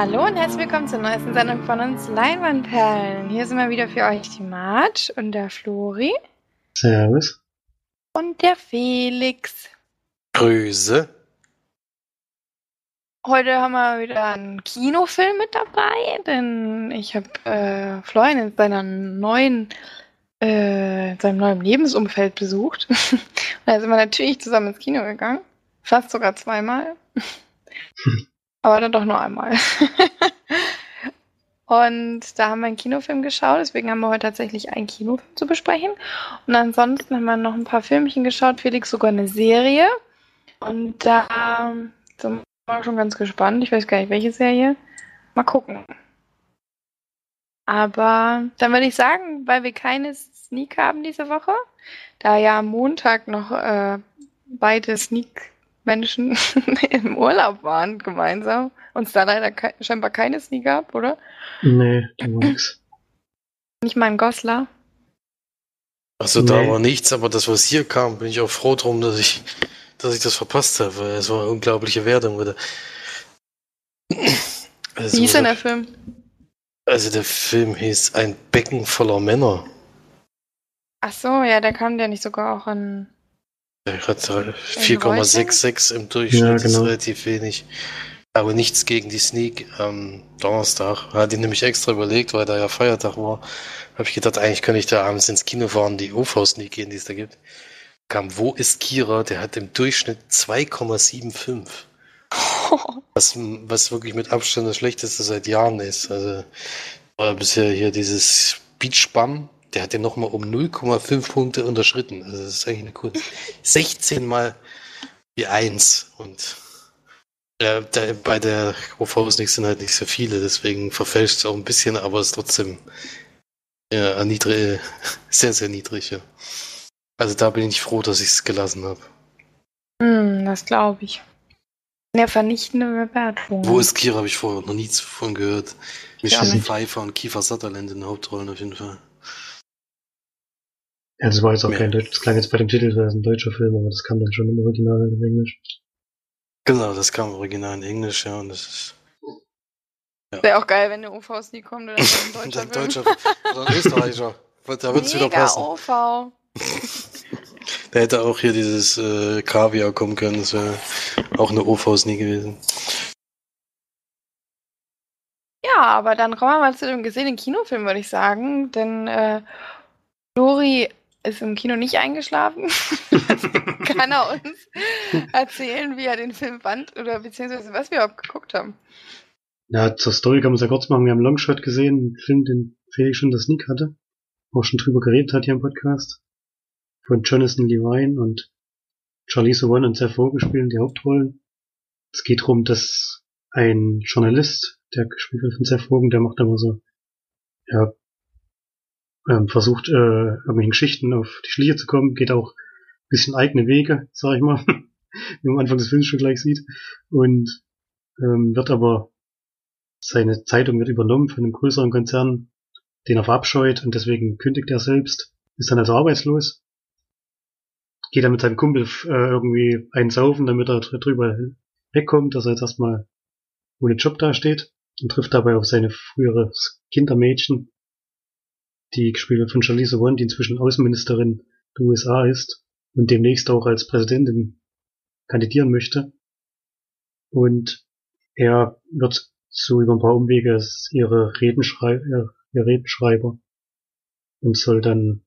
Hallo und herzlich willkommen zur neuesten Sendung von uns Leinwandperlen. Hier sind wir wieder für euch die Marge und der Flori. Servus. Und der Felix. Grüße. Heute haben wir wieder einen Kinofilm mit dabei, denn ich habe äh, Florian in seiner neuen, äh, seinem neuen Lebensumfeld besucht. und da sind wir natürlich zusammen ins Kino gegangen. Fast sogar zweimal. Aber dann doch nur einmal. und da haben wir einen Kinofilm geschaut, deswegen haben wir heute tatsächlich einen Kinofilm zu besprechen. Und ansonsten haben wir noch ein paar Filmchen geschaut, Felix sogar eine Serie. Und da sind wir schon ganz gespannt. Ich weiß gar nicht, welche Serie. Mal gucken. Aber dann würde ich sagen, weil wir keine Sneak haben diese Woche, da ja am Montag noch äh, beide Sneak Menschen im Urlaub waren gemeinsam und es da leider ke scheinbar keine Sneak gab, oder? Nee, da war nix. Nicht mal ein Goslar. Also da Nee. war nichts, aber das, was hier kam, bin ich auch froh drum, dass ich, dass ich das verpasst habe, weil es war eine unglaubliche Wertung wieder. Also, Wie hieß denn der Film? also der Film hieß Ein Becken voller Männer. Ach so, ja, der kam ja nicht sogar auch an. Der hat 4,66 im Durchschnitt, Ja, das ist genau. relativ wenig. Aber nichts gegen die Sneak am Donnerstag. Hatte ich nämlich extra überlegt, weil da ja Feiertag war. Habe ich gedacht, eigentlich könnte ich da abends ins Kino fahren, die OV-Sneak gehen, die es da gibt. Kam, wo ist Kira? Der hat im Durchschnitt 2,75. Was, was wirklich mit Abstand das Schlechteste seit Jahren ist. Also war bisher hier dieses Beach Bum, der hat den nochmal um 0,5 Punkte unterschritten. Also das ist eigentlich eine Kunst. 16 mal die 1 und äh, da, bei der OVs sind halt nicht so viele, deswegen verfälscht es auch ein bisschen, aber es ist trotzdem ja, niedrig, sehr, sehr niedrig. Ja. Also da bin ich froh, dass ich es gelassen habe. Hm, das glaube ich. Eine vernichtende Bewertung. Wo ist Kira? Habe ich vorher noch nichts von gehört. Ja, Michelle nicht. Pfeiffer und Kiefer Sutherland in den Hauptrollen auf jeden Fall. Ja, das war jetzt auch Ja. kein Deutsch, das klang jetzt bei dem Titel, das ist ein deutscher Film, aber das kam dann schon im Original in Englisch. Genau, das kam original in Englisch, ja, und das ist Wäre auch geil, wenn der OVs nie kommt oder ein deutscher ein Film. deutscher oder ein Österreicher. Da wird es wieder Mega passen. OV. Da hätte auch hier dieses äh, Kaviar kommen können, das wäre auch eine OVs nie gewesen. Ja, aber dann kommen wir mal zu dem gesehenen Kinofilm, würde ich sagen. Denn äh, Flori ist im Kino nicht eingeschlafen. Kann er uns erzählen, wie er den Film fand oder beziehungsweise was wir überhaupt geguckt haben? Ja, zur Story kann man es ja kurz machen. Wir haben Longshot gesehen, einen Film, den Felix schon das Sneak hatte, auch schon drüber geredet hat hier im Podcast. Von Jonathan Levine und Charlize Theron und Seth Rogen spielen die Hauptrollen. Es geht darum, dass ein Journalist, der gespielt wird von Seth Rogen, der macht immer so, ja, ähm, versucht, äh, irgendwelchen Geschichten auf die Schliche zu kommen, geht auch ein bisschen eigene Wege, sag ich mal, wie man am Anfang des Films schon gleich sieht, und ähm, wird aber seine Zeitung wird übernommen von einem größeren Konzern, den er verabscheut und deswegen kündigt er selbst, ist dann also arbeitslos, geht dann mit seinem Kumpel äh, irgendwie einsaufen, damit er dr- drüber wegkommt, dass er jetzt erstmal ohne Job dasteht und trifft dabei auf seine frühere Kindermädchen, die gespielt wird von Charlize Theron, die inzwischen Außenministerin der USA ist und demnächst auch als Präsidentin kandidieren möchte. Und er wird so über ein paar Umwege ihre Redenschrei äh, ihr Redenschreiber und soll dann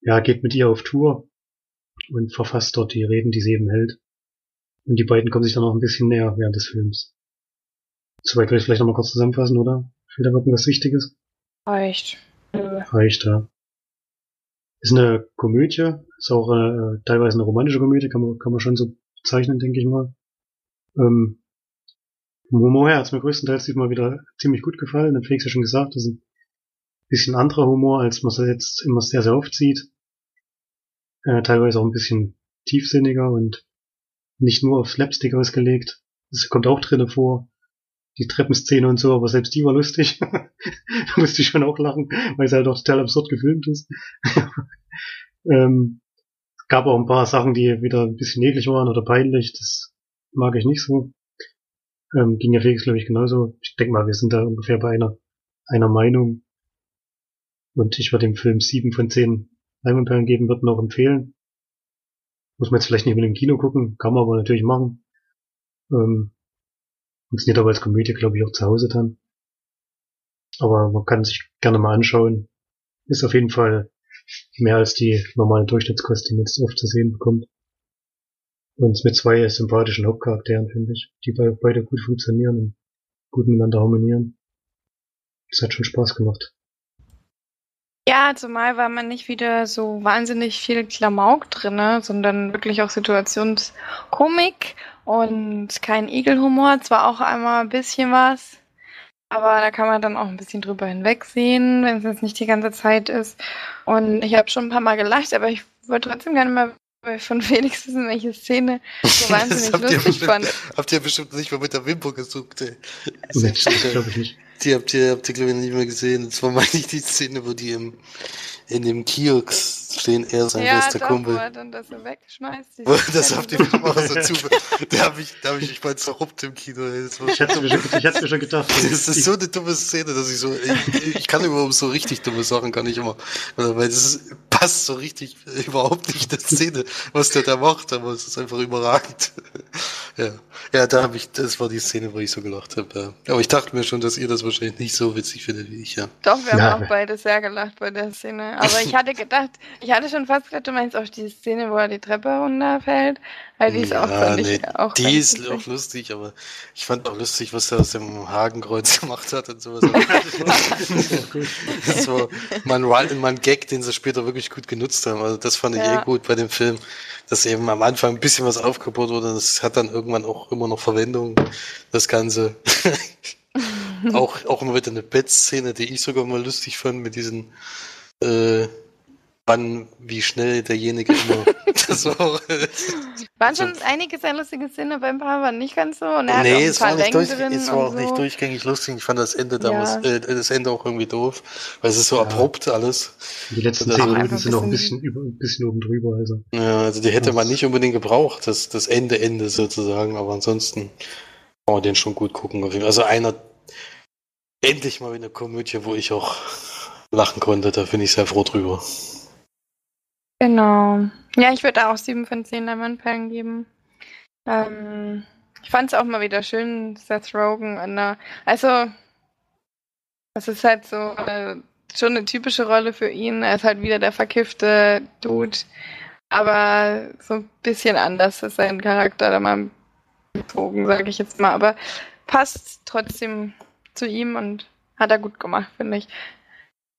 ja geht mit ihr auf Tour und verfasst dort die Reden, die sie eben hält. Und die beiden kommen sich dann noch ein bisschen näher während des Films. Soweit will ich vielleicht nochmal kurz zusammenfassen, oder? Fehlt da irgendwas Wichtiges? Reicht. Nö. Reicht, ja. Ist eine Komödie, ist auch äh, teilweise eine romantische Komödie, kann man, kann man schon so bezeichnen, denke ich mal. Ähm, Humor her hat's mir größtenteils diesmal wieder ziemlich gut gefallen. Hat Felix ja schon gesagt, das ist ein bisschen anderer Humor, als man es jetzt immer sehr, sehr oft sieht. Äh, teilweise auch ein bisschen tiefsinniger und nicht nur auf Slapstick ausgelegt. Das kommt auch drinnen vor. Die Treppenszene und so, aber selbst die war lustig. da musste ich schon auch lachen, weil es halt auch total absurd gefilmt ist. ähm, gab auch ein paar Sachen, die wieder ein bisschen eklig waren oder peinlich. Das mag ich nicht so. Ähm, ging ja Felix, glaube ich, genauso. Ich denke mal, wir sind da ungefähr bei einer, einer Meinung. Und ich würde dem Film sieben von zehn Leinwandperlen geben, würde noch empfehlen. Muss man jetzt vielleicht nicht mit dem Kino gucken, kann man aber natürlich machen. Ähm, funktioniert aber als Komödie, glaube ich, auch zu Hause dann. Aber man kann sich gerne mal anschauen. Ist auf jeden Fall mehr als die normalen Durchschnittskosten, die man jetzt oft zu sehen bekommt. Und mit zwei sympathischen Hauptcharakteren, finde ich, die beide gut funktionieren und gut miteinander harmonieren. Das hat schon Spaß gemacht. Ja, zumal war man nicht wieder so wahnsinnig viel Klamauk drinne, sondern wirklich auch Situationskomik und kein Igelhumor. Zwar auch einmal ein bisschen was, aber da kann man dann auch ein bisschen drüber hinwegsehen, wenn es jetzt nicht die ganze Zeit ist. Und ich habe schon ein paar Mal gelacht, aber ich würde trotzdem gerne mal von Felix wissen, welche Szene so wahnsinnig lustig bestimmt, fand. Habt ihr bestimmt nicht mal mit der Wimper gesucht, ey. Nee, glaube ich nicht. Die habt ihr, habt ihr glaube ich nicht mehr gesehen. Das war meine ich die Szene, wo die im, in dem Kiosk stehen, er sein ja, bester doch, Kumpel. er dann das so wegschmeißt. das auf die. Kamera so zu. Da hab ich, da hab ich mich mal zerruppt im Kino. ey. Das, war, Ich hatte mir mir schon gedacht. das ist so eine dumme Szene, dass ich so, ich, ich kann überhaupt so richtig dumme Sachen, kann ich immer. Weil das ist, passt so richtig überhaupt nicht in der Szene, was der da macht, aber es ist einfach überragend. Ja, ja da habe ich, das war die Szene, wo ich so gelacht habe. Ja. Aber ich dachte mir schon, dass ihr das wahrscheinlich nicht so witzig findet wie ich, ja. Doch, wir Ja. haben auch beide sehr gelacht bei der Szene. Aber ich hatte gedacht, ich hatte schon fast gedacht, du meinst auch die Szene, wo er die Treppe runterfällt. Weil die ist auch, fand ich, auch die ist witzig. auch lustig, aber ich fand auch lustig, was er aus dem Hakenkreuz gemacht hat und sowas. das war mein, mein Gag, den sie später wirklich gut genutzt haben. Also das fand ich Ja. eh gut bei dem Film, dass eben am Anfang ein bisschen was aufgebaut wurde. Das hat dann irgendwann auch immer noch Verwendung, das Ganze. auch, auch immer wieder eine Bettszene, die ich sogar mal lustig fand mit diesen äh, wann, wie schnell derjenige immer. das war auch, Waren schon einige sehr lustige Szenen, aber ein paar waren nicht ganz so. Und er nee, es war, nicht durch, drin es war auch nicht so. durchgängig lustig. Ich fand das Ende damals, Ja. äh, das Ende auch irgendwie doof, weil es ist so Ja. abrupt alles. Die letzten zehn Minuten sind noch ein bisschen, über, ein bisschen oben drüber, also. Ja, also die hätte man nicht unbedingt gebraucht, das, das Ende, Ende sozusagen, aber ansonsten kann man den schon gut gucken. Also einer, endlich mal eine Komödie, wo ich auch lachen konnte, da bin ich sehr froh drüber. Genau. Ja, ich würde auch 7 von 10 Leinwandperlen geben. Ähm, ich fand es auch mal wieder schön, Seth Rogen. der- Also, es ist halt so äh, schon eine typische Rolle für ihn. Er ist halt wieder der verkiffte Dude. Aber so ein bisschen anders ist sein Charakter da mal bezogen, sage ich jetzt mal. Aber passt trotzdem zu ihm und hat er gut gemacht, finde ich.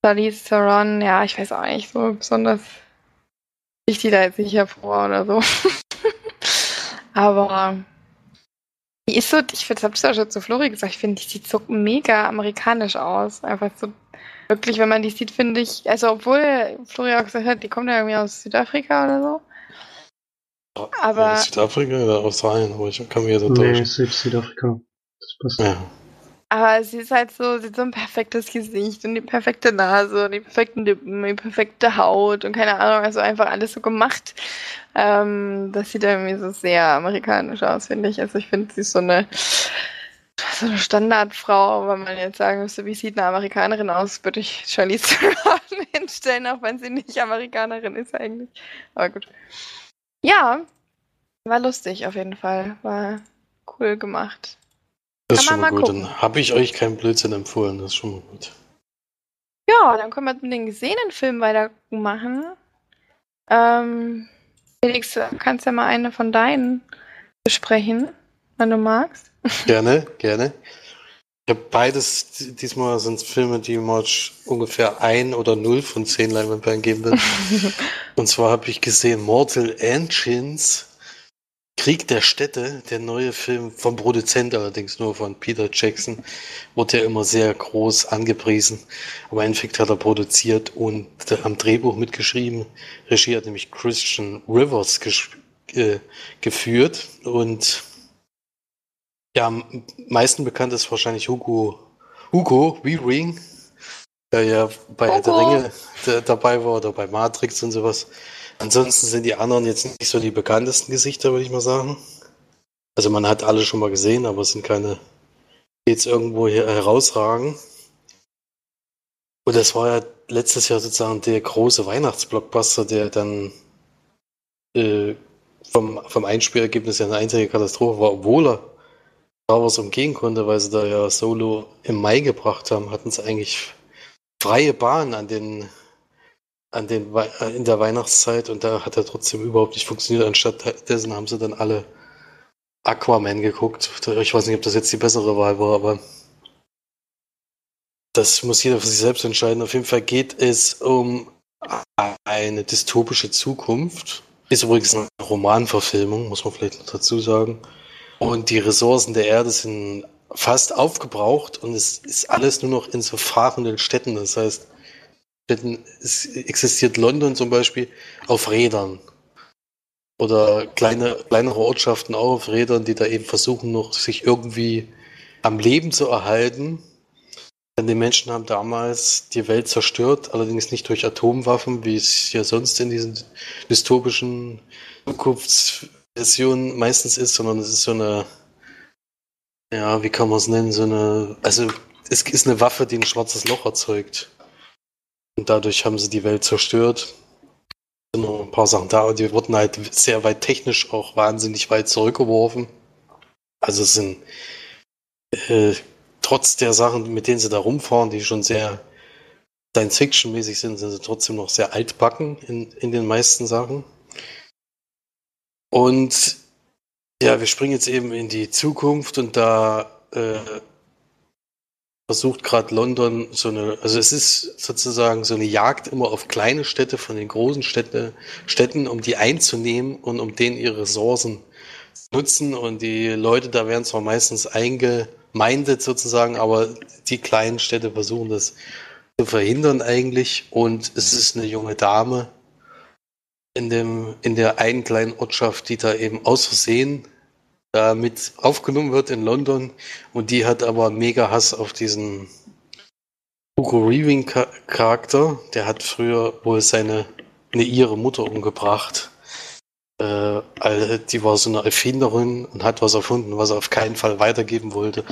Charlize Theron, ja, ich weiß auch nicht, so besonders ich die da jetzt nicht hervor oder so. Aber die ist so, ich habe es ja schon zu Flori gesagt, ich finde, die sieht so mega amerikanisch aus. Einfach so, wirklich, wenn man die sieht, finde ich, also obwohl Flori auch gesagt hat, die kommt ja irgendwie aus Südafrika oder so. Aber- Ja, Südafrika oder Australien, aber ich kann mich ja da Nee, täuschen. Süd Südafrika. Das passt. Ja. Aber sie ist halt so, sie hat so ein perfektes Gesicht und die perfekte Nase und die perfekten Lippen, die perfekte Haut und keine Ahnung, also einfach alles so gemacht. Ähm, das sieht irgendwie so sehr amerikanisch aus, finde ich. Also ich finde, sie ist so eine, so eine Standardfrau, wenn man jetzt sagen müsste, wie sieht eine Amerikanerin aus, würde ich Charlize Theron hinstellen, auch wenn sie nicht Amerikanerin ist eigentlich. Aber gut. Ja, war lustig auf jeden Fall. War cool gemacht. Das ist schon mal mal gut. gucken. Dann habe ich euch keinen Blödsinn empfohlen, das ist schon mal gut. Ja, dann können wir mit den gesehenen Filmen weitermachen. Ähm, Felix, du kannst ja mal eine von deinen besprechen, wenn du magst. Gerne, gerne. Ich habe beides, diesmal sind es Filme, die March ungefähr ein oder null von zehn Leinwandperlen geben wird. Und zwar habe ich gesehen Mortal Engines, Krieg der Städte, der neue Film vom Produzent allerdings nur von Peter Jackson, wurde ja immer sehr groß angepriesen. Aber im Endeffekt hat er produziert und am Drehbuch mitgeschrieben. Regie hat nämlich Christian Rivers äh, geführt und ja, am meisten bekannt ist wahrscheinlich Hugo, Hugo Weaving, der ja bei Herr der Hugo. Ringe da- dabei war oder bei Matrix und sowas. Ansonsten sind die anderen jetzt nicht so die bekanntesten Gesichter, würde ich mal sagen. Also man hat alle schon mal gesehen, aber es sind keine, die jetzt irgendwo hier herausragen. Und das war ja letztes Jahr sozusagen der große Weihnachtsblockbuster, der dann äh, vom, vom Einspielergebnis ja eine einzige Katastrophe war, obwohl er Star Wars umgehen konnte, weil sie da ja Solo im Mai gebracht haben, hatten sie eigentlich freie Bahn an den, an den äh, in der Weihnachtszeit und da hat er trotzdem überhaupt nicht funktioniert. Anstatt dessen haben sie dann alle Aquaman geguckt. Ich weiß nicht, ob das jetzt die bessere Wahl war, aber das muss jeder für sich selbst entscheiden. Auf jeden Fall geht es um eine dystopische Zukunft. Ist übrigens eine Romanverfilmung, muss man vielleicht noch dazu sagen. Und die Ressourcen der Erde sind fast aufgebraucht und es ist alles nur noch in so fahrenden Städten. Das heißt, es existiert London zum Beispiel auf Rädern. Oder kleine, kleinere Ortschaften auch auf Rädern, die da eben versuchen, noch sich irgendwie am Leben zu erhalten. Denn die Menschen haben damals die Welt zerstört, allerdings nicht durch Atomwaffen, wie es ja sonst in diesen dystopischen Zukunftsversionen meistens ist, sondern es ist so eine ja, wie kann man es nennen? So eine, also es ist eine Waffe, die ein schwarzes Loch erzeugt. Und dadurch haben sie die Welt zerstört. Sind noch ein paar Sachen da, und die wurden halt sehr weit technisch auch wahnsinnig weit zurückgeworfen. Also es sind äh, trotz der Sachen, mit denen sie da rumfahren, die schon sehr Science-Fiction-mäßig sind, sind sie trotzdem noch sehr altbacken in, in den meisten Sachen. Und ja, wir springen jetzt eben in die Zukunft und da äh, versucht gerade London so eine, also es ist sozusagen so eine Jagd immer auf kleine Städte von den großen Städte, Städten, um die einzunehmen und um denen ihre Ressourcen zu nutzen. Und die Leute da werden zwar meistens eingemeindet sozusagen, aber die kleinen Städte versuchen das zu verhindern eigentlich. Und es ist eine junge Dame in dem, in der einen kleinen Ortschaft, die da eben aus Versehen da mit aufgenommen wird in London und die hat aber mega Hass auf diesen Hugo Reaving Charakter. Der hat früher wohl seine eine ihre Mutter umgebracht. Äh, die war so eine Erfinderin und hat was erfunden, was er auf keinen Fall weitergeben wollte.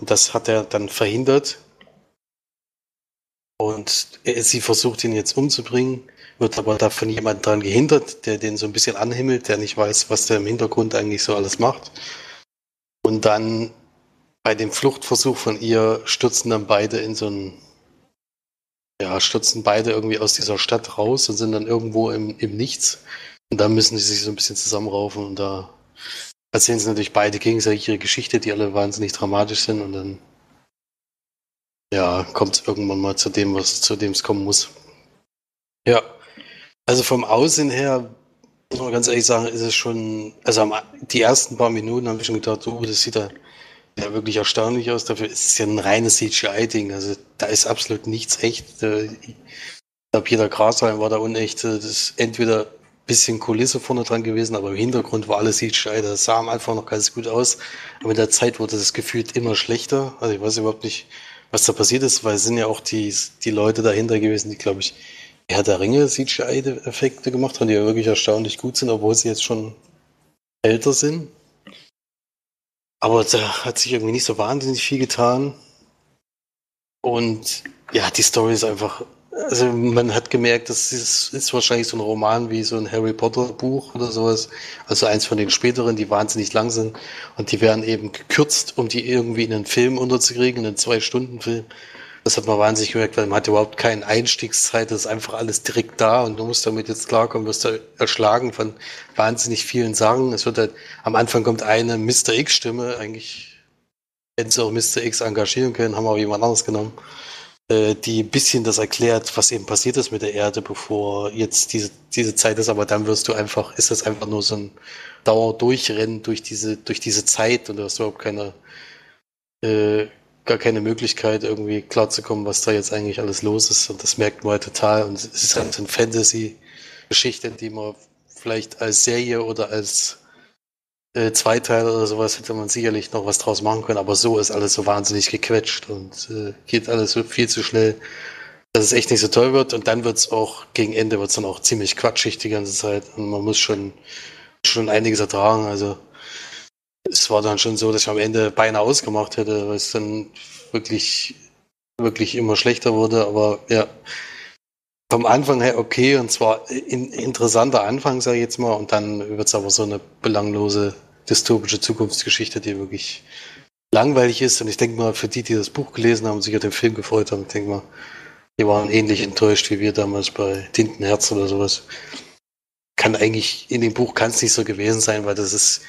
Und das hat er dann verhindert. Und sie versucht ihn jetzt umzubringen, wird aber da von jemandem dran gehindert, der den so ein bisschen anhimmelt, der nicht weiß, was der im Hintergrund eigentlich so alles macht. Und dann bei dem Fluchtversuch von ihr stürzen dann beide in so ein, ja, stürzen beide irgendwie aus dieser Stadt raus und sind dann irgendwo im, im Nichts. Und da müssen sie sich so ein bisschen zusammenraufen und da erzählen sie natürlich beide gegenseitig ihre Geschichte, die alle wahnsinnig dramatisch sind und dann ja, kommt es irgendwann mal zu dem, was zu dem es kommen muss. Ja. Also vom Aussehen her, muss man ganz ehrlich sagen, ist es schon, also die ersten paar Minuten habe ich schon gedacht, oh, das sieht ja wirklich erstaunlich aus. Dafür ist es ja ein reines CGI-Ding. Also da ist absolut nichts echt. Glaube, jeder Grashalm war da unecht. Das ist entweder ein bisschen Kulisse vorne dran gewesen, aber im Hintergrund war alles CGI. Das sah einfach noch ganz gut aus. Aber mit der Zeit wurde das gefühlt immer schlechter. Also ich weiß überhaupt nicht, was da passiert ist, weil es sind ja auch die, die Leute dahinter gewesen, die, glaube ich, Herr der Ringe CGI-Effekte gemacht haben, die ja wirklich erstaunlich gut sind, obwohl sie jetzt schon älter sind. Aber da hat sich irgendwie nicht so wahnsinnig viel getan. Und ja, die Story ist einfach also man hat gemerkt, das ist, ist, wahrscheinlich so ein Roman wie so ein Harry Potter Buch oder sowas. Also eins von den späteren, die wahnsinnig lang sind. Und die werden eben gekürzt, um die irgendwie in einen Film unterzukriegen, in einen Zwei-Stunden-Film. Das hat man wahnsinnig gemerkt, weil man hat überhaupt keine Einstiegszeit, das ist einfach alles direkt da und du musst damit jetzt klarkommen, wirst da erschlagen von wahnsinnig vielen Sachen. Es wird halt, am Anfang kommt eine Mr. X-Stimme, eigentlich hätten sie auch Mr. X engagieren können, haben aber jemand anderes genommen äh, die ein bisschen das erklärt, was eben passiert ist mit der Erde, bevor jetzt diese, diese Zeit ist, aber dann wirst du einfach, ist das einfach nur so ein Dauerdurchrennen durch diese, durch diese Zeit und du hast überhaupt keine, äh, gar keine Möglichkeit, irgendwie klarzukommen, was da jetzt eigentlich alles los ist. Und das merkt man halt total. Und es ist halt so eine Fantasy-Geschichte, die man vielleicht als Serie oder als äh, Zweiteil oder sowas hätte man sicherlich noch was draus machen können, aber so ist alles so wahnsinnig gequetscht und äh, geht alles so viel zu schnell, dass es echt nicht so toll wird. Und dann wird es auch, gegen Ende wird es dann auch ziemlich quatschig die ganze Zeit. Und man muss schon, schon einiges ertragen. Also es war dann schon so, dass ich am Ende beinahe ausgemacht hätte, weil es dann wirklich, wirklich immer schlechter wurde. Aber ja, vom Anfang her okay und zwar ein interessanter Anfang, sage ich jetzt mal, und dann wird es aber so eine belanglose dystopische Zukunftsgeschichte, die wirklich langweilig ist. Und ich denke mal, für die, die das Buch gelesen haben und sich auf den Film gefreut haben, ich denke mal, die waren ähnlich enttäuscht wie wir damals bei Tintenherz oder sowas. Kann eigentlich, in dem Buch kann es nicht so gewesen sein, weil das ist,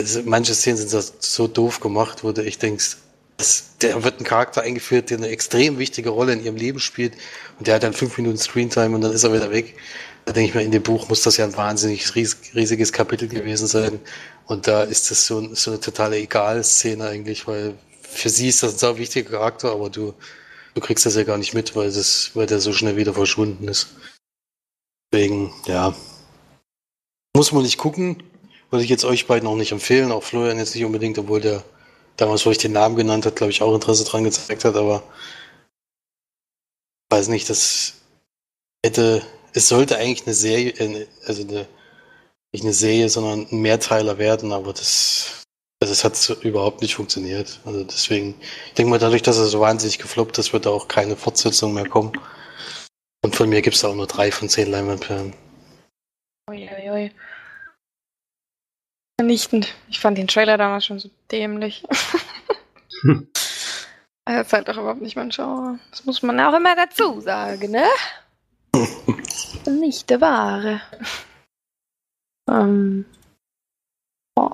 also manche Szenen sind so, doof gemacht, wo du echt denkst, der wird ein Charakter eingeführt, der eine extrem wichtige Rolle in ihrem Leben spielt und der hat dann fünf Minuten Screentime und dann ist er wieder weg. Da denke ich mir, in dem Buch muss das ja ein wahnsinnig ries riesiges Kapitel gewesen sein. Und da ist das so, so eine totale Egal-Szene eigentlich, weil für sie ist das ein sehr wichtiger Charakter, aber du, du kriegst das ja gar nicht mit, weil, das, weil der so schnell wieder verschwunden ist. Deswegen, ja. Muss man nicht gucken. Würde ich jetzt euch beiden auch nicht empfehlen, auch Florian jetzt nicht unbedingt, obwohl der damals, wo ich den Namen genannt hat, glaube ich, auch Interesse dran gezeigt hat, aber weiß nicht, das hätte, es sollte eigentlich eine Serie, äh, also eine, nicht eine Serie, sondern ein Mehrteiler werden, aber das, also es hat überhaupt nicht funktioniert. Also deswegen, ich denke mal, dadurch, dass er so wahnsinnig gefloppt ist, wird auch keine Fortsetzung mehr kommen. Und von mir gibt es auch nur drei von zehn Leinwandperlen. Uiuiui. Vernichtend. Ich fand den Trailer damals schon so dämlich. hm. Das ist halt doch überhaupt nicht mein Genre. Das muss man auch immer dazu sagen, ne? nicht der Wahre. ähm. Oh.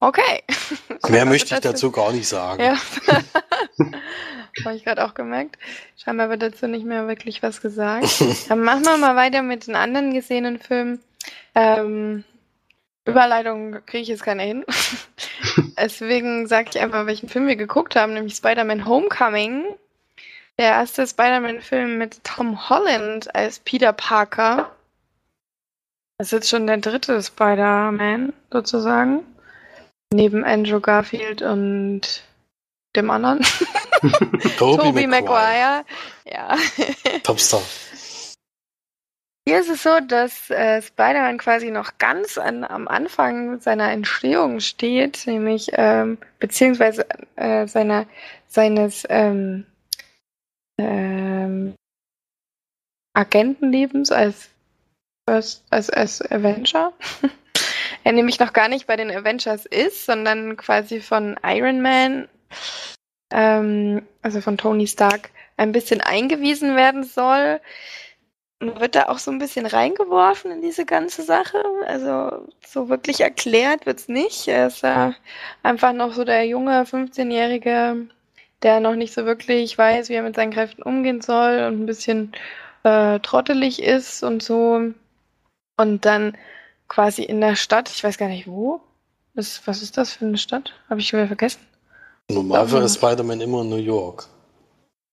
Okay. Mehr möchte ich dazu gar nicht sagen. Ja. Habe ich gerade auch gemerkt. Scheinbar wird dazu nicht mehr wirklich was gesagt. Dann machen wir mal weiter mit den anderen gesehenen Filmen. Ähm, Überleitung kriege ich jetzt keine hin. Deswegen sage ich einfach, welchen Film wir geguckt haben, nämlich Spider-Man Homecoming. Der erste Spider-Man-Film mit Tom Holland als Peter Parker. Das ist jetzt schon der dritte Spider-Man sozusagen. Neben Andrew Garfield und dem anderen. Tobey Maguire. Ja. Topstar. Hier ist es so, dass äh, Spider-Man quasi noch ganz an, am Anfang seiner Entstehung steht, nämlich ähm, beziehungsweise äh, seiner, seines ähm, ähm, Agentenlebens als, als, als Avenger. er nämlich noch gar nicht bei den Avengers ist, sondern quasi von Iron Man, ähm, also von Tony Stark, ein bisschen eingewiesen werden soll man wird da auch so ein bisschen reingeworfen in diese ganze Sache. Also so wirklich erklärt wird's nicht. Er ist ja einfach noch so der junge 15-Jährige, der noch nicht so wirklich weiß, wie er mit seinen Kräften umgehen soll und ein bisschen äh, trottelig ist und so. Und dann quasi in der Stadt, ich weiß gar nicht wo. Das, was ist das für eine Stadt? Habe ich schon wieder vergessen. Normal wäre Spider-Man immer in New York.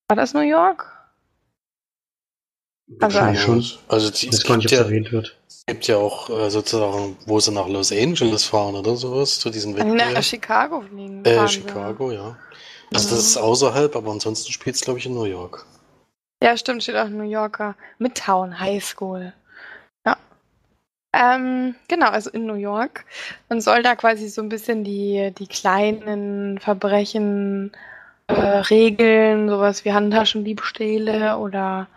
War das New York? Also, also schon. Also die, das gar nicht, ja, erwähnt wird. Es gibt ja auch äh, sozusagen, wo sie nach Los Angeles fahren oder sowas, zu diesen Wettbewerben. Nach Chicago fliegen. Äh, Chicago, ja. Also das ist außerhalb, aber ansonsten spielt es, glaube ich, in New York. Ja, stimmt, steht auch in New Yorker. Midtown High School. Ja. Ähm, genau, also in New York. Man soll da quasi so ein bisschen die, die kleinen Verbrechen äh, regeln, sowas wie Handtaschendiebstähle oder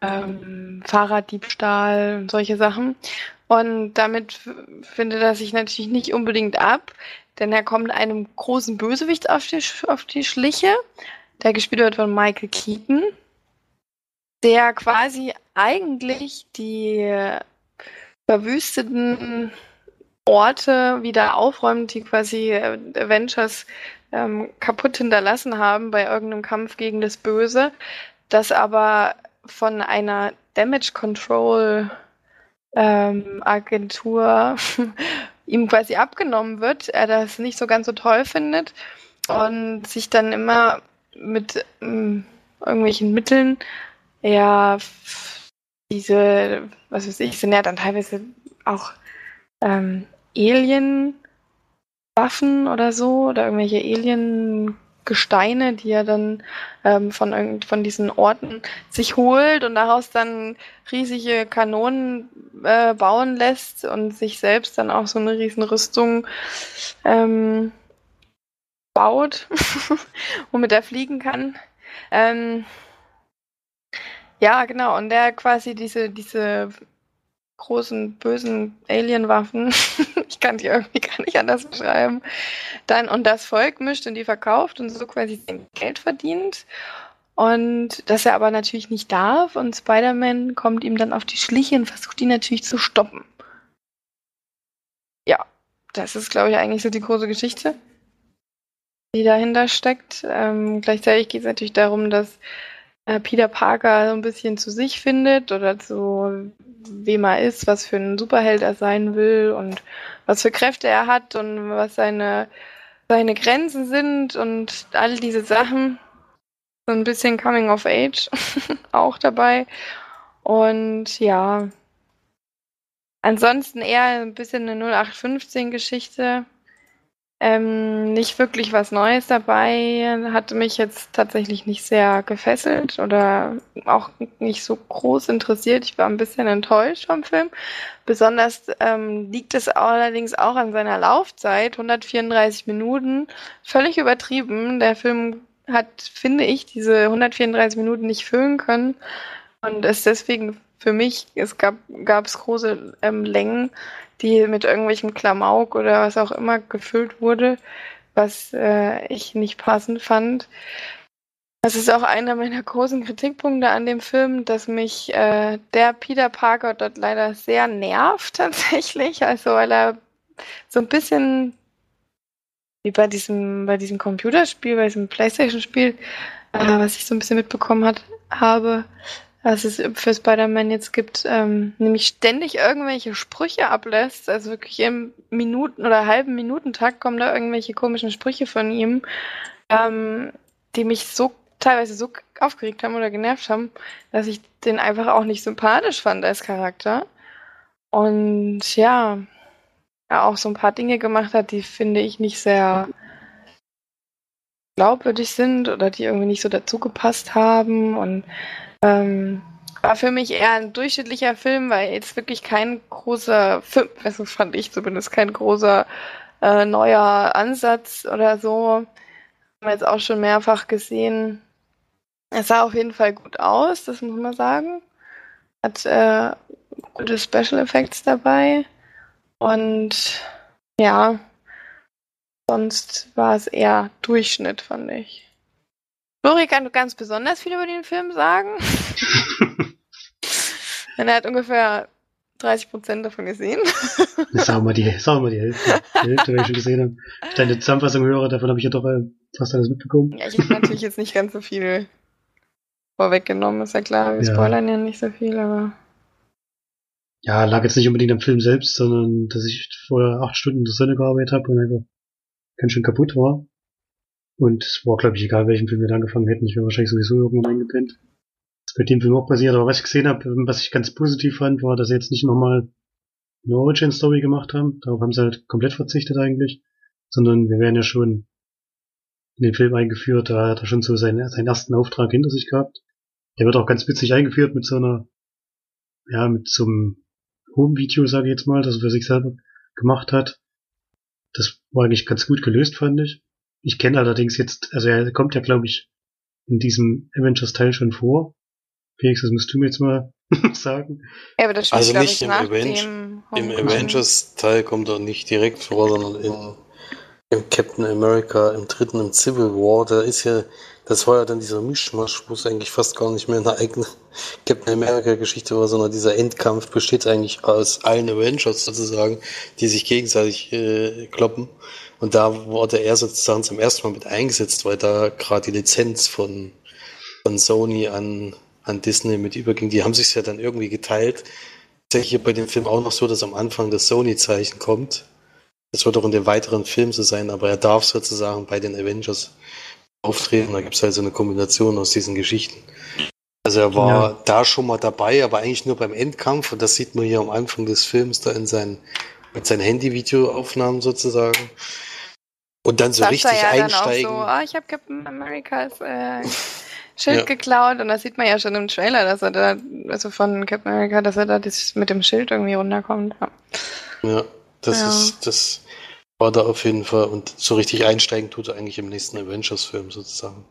ähm, Fahrraddiebstahl und solche Sachen. Und damit findet er sich natürlich nicht unbedingt ab, denn er kommt einem großen Bösewicht auf die, auf die Schliche, der gespielt wird von Michael Keaton, der quasi eigentlich die verwüsteten Orte wieder aufräumt, die quasi Avengers ähm, kaputt hinterlassen haben bei irgendeinem Kampf gegen das Böse, das aber von einer Damage Control ähm, Agentur ihm quasi abgenommen wird, er das nicht so ganz so toll findet und sich dann immer mit ähm, irgendwelchen Mitteln ja diese, was weiß ich, sind ja dann teilweise auch ähm, Alien Waffen oder so oder irgendwelche Alien Gesteine, die er dann ähm, von, von diesen Orten sich holt und daraus dann riesige Kanonen äh, bauen lässt und sich selbst dann auch so eine riesen Rüstung ähm, baut, womit er fliegen kann. Ähm, ja, genau. Und der quasi diese, diese großen, bösen Alienwaffen, ich kann die irgendwie gar nicht anders beschreiben, dann und das Volk mischt und die verkauft und so quasi sein Geld verdient. Und dass er aber natürlich nicht darf und Spider-Man kommt ihm dann auf die Schliche und versucht ihn natürlich zu stoppen. Ja, das ist, glaube ich, eigentlich so die große Geschichte, die dahinter steckt. Ähm, gleichzeitig geht es natürlich darum, dass Peter Parker so ein bisschen zu sich findet oder zu wem er ist, was für ein Superheld er sein will und was für Kräfte er hat und was seine, seine Grenzen sind und all diese Sachen. So ein bisschen Coming of Age auch dabei. Und ja, ansonsten eher ein bisschen eine 0815-Geschichte. Ähm, nicht wirklich was Neues dabei, hatte mich jetzt tatsächlich nicht sehr gefesselt oder auch nicht so groß interessiert. Ich war ein bisschen enttäuscht vom Film. Besonders ähm, liegt es allerdings auch an seiner Laufzeit, 134 Minuten, völlig übertrieben. Der Film hat, finde ich, diese 134 Minuten nicht füllen können und ist deswegen für mich, es gab es große ähm, Längen, die mit irgendwelchem Klamauk oder was auch immer gefüllt wurde, was äh, ich nicht passend fand. Das ist auch einer meiner großen Kritikpunkte an dem Film, dass mich äh, der Peter Parker dort leider sehr nervt tatsächlich. Also weil er so ein bisschen wie bei diesem, bei diesem Computerspiel, bei diesem Playstation-Spiel, äh, was ich so ein bisschen mitbekommen hat, habe, was es für Spider-Man jetzt gibt, ähm, nämlich ständig irgendwelche Sprüche ablässt, also wirklich im Minuten- oder halben Minutentakt kommen da irgendwelche komischen Sprüche von ihm, ähm, die mich so teilweise so aufgeregt haben oder genervt haben, dass ich den einfach auch nicht sympathisch fand als Charakter. Und ja, er auch so ein paar Dinge gemacht hat, die finde ich nicht sehr glaubwürdig sind oder die irgendwie nicht so dazu gepasst haben und ähm, war für mich eher ein durchschnittlicher Film, weil jetzt wirklich kein großer Film, also fand ich zumindest kein großer äh, neuer Ansatz oder so. Haben wir jetzt auch schon mehrfach gesehen. Es sah auf jeden Fall gut aus, das muss man sagen. Hat äh, gute Special Effects dabei. Und ja, sonst war es eher Durchschnitt, fand ich. Flori kann ganz besonders viel über den Film sagen. Denn er hat ungefähr 30 Prozent davon gesehen. Sag mal die, sag mal die Hälfte. Die Hälfte, wenn ich schon gesehen habe. Ich deine Zusammenfassung höre, davon habe ich ja doch äh, fast alles mitbekommen. Ja, ich habe natürlich jetzt nicht ganz so viel vorweggenommen, ist ja klar. Wir ja. spoilern ja nicht so viel, aber. Ja, lag jetzt nicht unbedingt am Film selbst, sondern dass ich vorher acht Stunden in der Sonne gearbeitet habe und einfach ganz schön kaputt war. Und es war, glaube ich, egal, welchen Film wir da angefangen hätten. Ich wäre wahrscheinlich sowieso irgendwann eingepennt. Das ist bei dem Film auch passiert. Aber was ich gesehen habe, was ich ganz positiv fand, war, dass sie jetzt nicht nochmal eine Origin-Story gemacht haben. Darauf haben sie halt komplett verzichtet eigentlich. Sondern wir werden ja schon in den Film eingeführt. Da hat er schon so seinen, seinen ersten Auftrag hinter sich gehabt. Der wird auch ganz witzig eingeführt mit so einer, ja, mit so einem Home-Video, sage ich jetzt mal, das er für sich selber gemacht hat. Das war eigentlich ganz gut gelöst, fand ich. Ich kenne allerdings jetzt, also er kommt ja, glaube ich, in diesem Avengers-Teil schon vor. Felix, das musst du mir jetzt mal sagen. Ja, aber das spielt, also nicht im, Aven im Avengers-Teil kommt er nicht direkt vor, sondern in, im Captain America, im dritten, im Civil War. Da ist ja, das war ja dann dieser Mischmasch, wo es eigentlich fast gar nicht mehr eine eigene Captain America-Geschichte war, sondern dieser Endkampf besteht eigentlich aus allen Avengers sozusagen, die sich gegenseitig äh, kloppen. Und da wurde er sozusagen zum ersten Mal mit eingesetzt, weil da gerade die Lizenz von, von Sony an, an Disney mit überging. Die haben sich ja dann irgendwie geteilt. Ist ja hier bei dem Film auch noch so, dass am Anfang das Sony-Zeichen kommt. Das wird auch in den weiteren Filmen so sein, aber er darf sozusagen bei den Avengers auftreten. Da gibt es halt so eine Kombination aus diesen Geschichten. Also er war ja. da schon mal dabei, aber eigentlich nur beim Endkampf. Und das sieht man hier am Anfang des Films da in seinen, mit seinen Handyvideoaufnahmen sozusagen. Und dann so Sagt richtig er ja einsteigen. Dann auch so, ah, ich habe Captain Americas äh, Schild Ja. geklaut und das sieht man ja schon im Trailer, dass er da, also von Captain America, dass er da das mit dem Schild irgendwie runterkommt. Ja. Ja, das Ja. ist, das war da auf jeden Fall. Und so richtig einsteigen tut er eigentlich im nächsten Avengers-Film sozusagen.